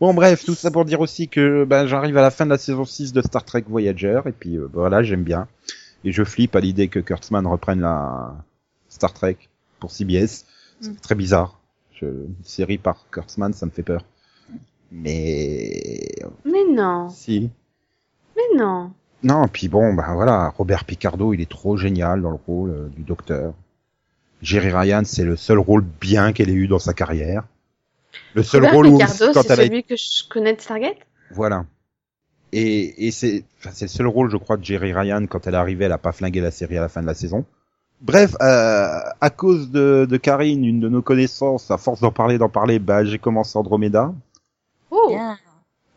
Bon bref, tout ça pour dire aussi que ben, j'arrive à la fin de la saison 6 de Star Trek Voyager et puis euh, voilà, j'aime bien. Et je flippe à l'idée que Kurtzman reprenne la Star Trek pour CBS. C'est Mm. très bizarre. Je... Une série par Kurtzman, ça me fait peur. Mais Mais non. si. Mais non. Non, puis bon, ben voilà, Robert Picardo, il est trop génial dans le rôle euh, du docteur. Jerry Ryan, c'est le seul rôle bien qu'elle ait eu dans sa carrière. Le seul Robert rôle où, quand c'est a celui que je connais de Stargate? Voilà. Et, et c'est, enfin, c'est le seul rôle, je crois, de Jerry Ryan quand elle est arrivée, elle a pas flingué la série à la fin de la saison. Bref, euh, à cause de, de Karine, une de nos connaissances, à force d'en parler, d'en parler, bah, j'ai commencé Andromeda. Oh.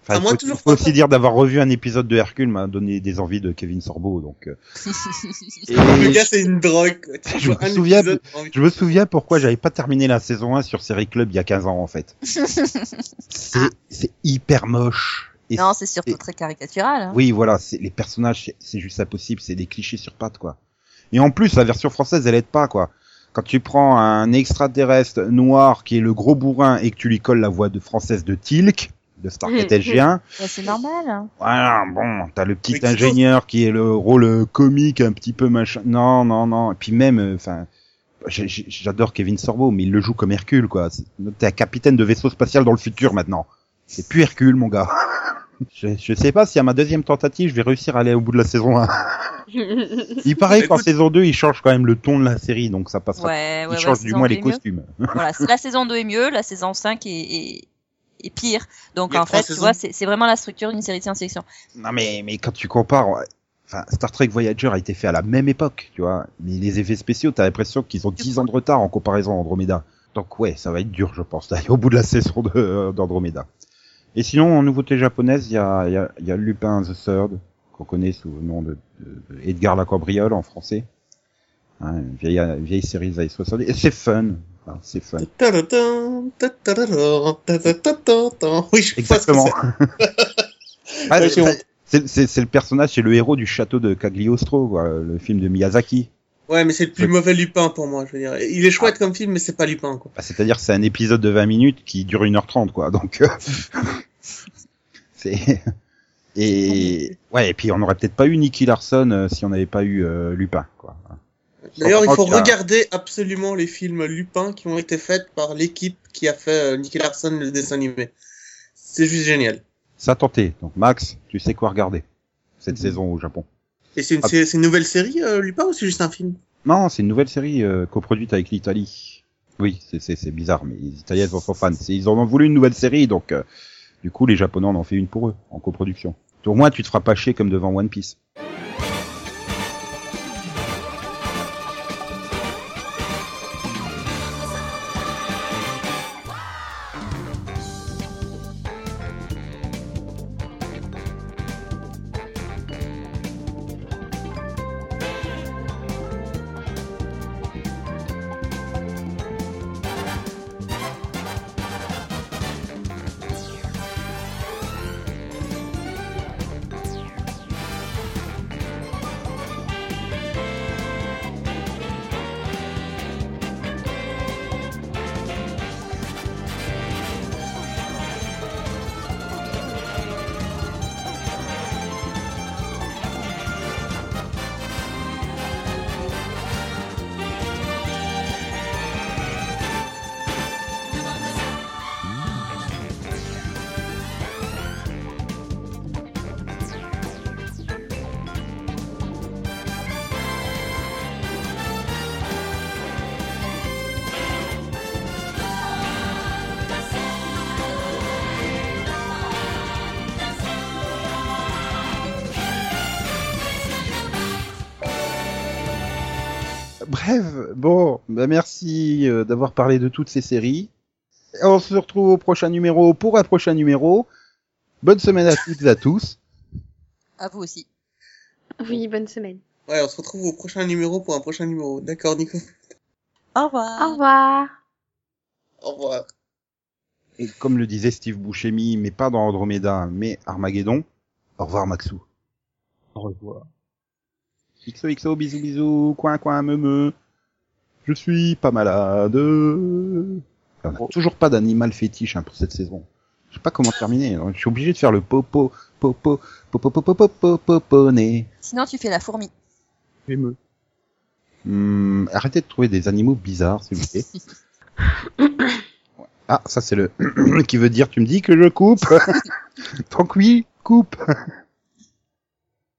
Enfin, moi, faut, toujours faut aussi dire d'avoir revu un épisode de Hercule m'a donné des envies de Kevin Sorbo, donc. euh, et Le gars, c'est une drogue. quoi. Tu Je me un souviens épisode, je me souviens pourquoi j'avais pas terminé la saison 1 sur Série Club il y a 15 ans, en fait. c'est, c'est hyper moche. Et non, c'est surtout et- très caricatural. hein. Oui, voilà, c'est les personnages, c'est- c'est juste impossible, c'est des clichés sur pattes, quoi. Et en plus, la version française, elle aide pas, quoi. Quand tu prends un extraterrestre noir qui est le gros bourrin et que tu lui colles la voix de française de Tilk, de Stargate. SG1, Bah, c'est normal. hein. voilà, bon, t'as le petit ingénieur qui est le rôle euh, comique, un petit peu machin. Non, non, non. Et puis même, enfin, j'adore Kevin Sorbo, mais il le joue comme Hercule, quoi. T'es un capitaine de vaisseau spatial dans le futur maintenant. C'est plus Hercule, mon gars. Je, je sais pas si à ma deuxième tentative, je vais réussir à aller au bout de la saison 1. Il paraît qu'en saison 2, il change quand même le ton de la série, donc ça passera. Ouais, il ouais, ouais. change du moins 2 les mieux. costumes. voilà, la saison 2 est mieux, la saison 5 est, est, est pire. Donc en fait, tu vois, c'est vraiment la structure d'une série de science-fiction. Non mais mais quand tu compares, enfin Star Trek Voyager a été fait à la même époque, tu vois. Mais les effets spéciaux, t'as l'impression qu'ils ont 10 ans de retard en comparaison à Andromeda. Donc ouais, ça va être dur, je pense, d'aller au bout de la saison euh, d'Andromeda. Et sinon, en nouveauté japonaise, il y a, y, a, il y a Lupin the Third, qu'on connaît sous le nom de, de- Edgar Lacambriole en français. Hein, une vieille, une vieille série des années 70. Et c'est fun. Enfin, c'est fun. Oui, je Exactement. Ah, c'est- le personnage, c'est le héros du château de Cagliostro, quoi, le film de Miyazaki. Ouais, mais c'est le plus mauvais Lupin pour moi, je veux dire. Il est chouette comme film, mais c'est pas Lupin, quoi. Bah, C'est-à-dire c'est un épisode de 20 minutes qui dure 1h30 quoi. Donc euh, c'est et ouais et puis on n'aurait peut-être pas eu Nicky Larson euh, si on n'avait pas eu euh, Lupin quoi. D'ailleurs, il faut regarder absolument les films Lupin qui ont été faits par l'équipe qui a fait euh, Nicky Larson le dessin animé. C'est juste génial. Ça a tenté. Donc Max, tu sais quoi regarder cette Mhm. saison au Japon. Et c'est une, Ah. une nouvelle série, euh, Lupin, ou c'est juste un film? Non, c'est une nouvelle série euh, coproduite avec l'Italie. Oui, c'est c'est c'est bizarre mais les Italiens sont fans. Ils en ont voulu une nouvelle série donc euh, du coup les Japonais en ont fait une pour eux en coproduction. Au moins tu te feras pas chier comme devant One Piece. Bref, bon, bah merci euh, d'avoir parlé de toutes ces séries. Et on se retrouve au prochain numéro pour un prochain numéro. Bonne semaine à toutes et à tous. À vous aussi. Oui, bonne semaine. Ouais, on se retrouve au prochain numéro pour un prochain numéro. D'accord, Nico Au revoir. Au revoir. Au revoir. Et comme le disait Steve Buscemi, mais pas dans Andromeda, mais Armageddon, au revoir Maxou. Au revoir. XOXO, bisous bisous, coin coin me me. Je suis pas malade. On a toujours pas d'animal fétiche hein, pour cette saison. Je sais pas comment terminer. Je suis obligé de faire le popo, popo, popo, popo, popo, poponné. Sinon, tu fais la fourmi. Émeu. Hmm, arrêtez de trouver des animaux bizarres, s'il vous plaît. Ah, ça c'est le qui veut dire tu me dis que je coupe. Donc oui, coupe.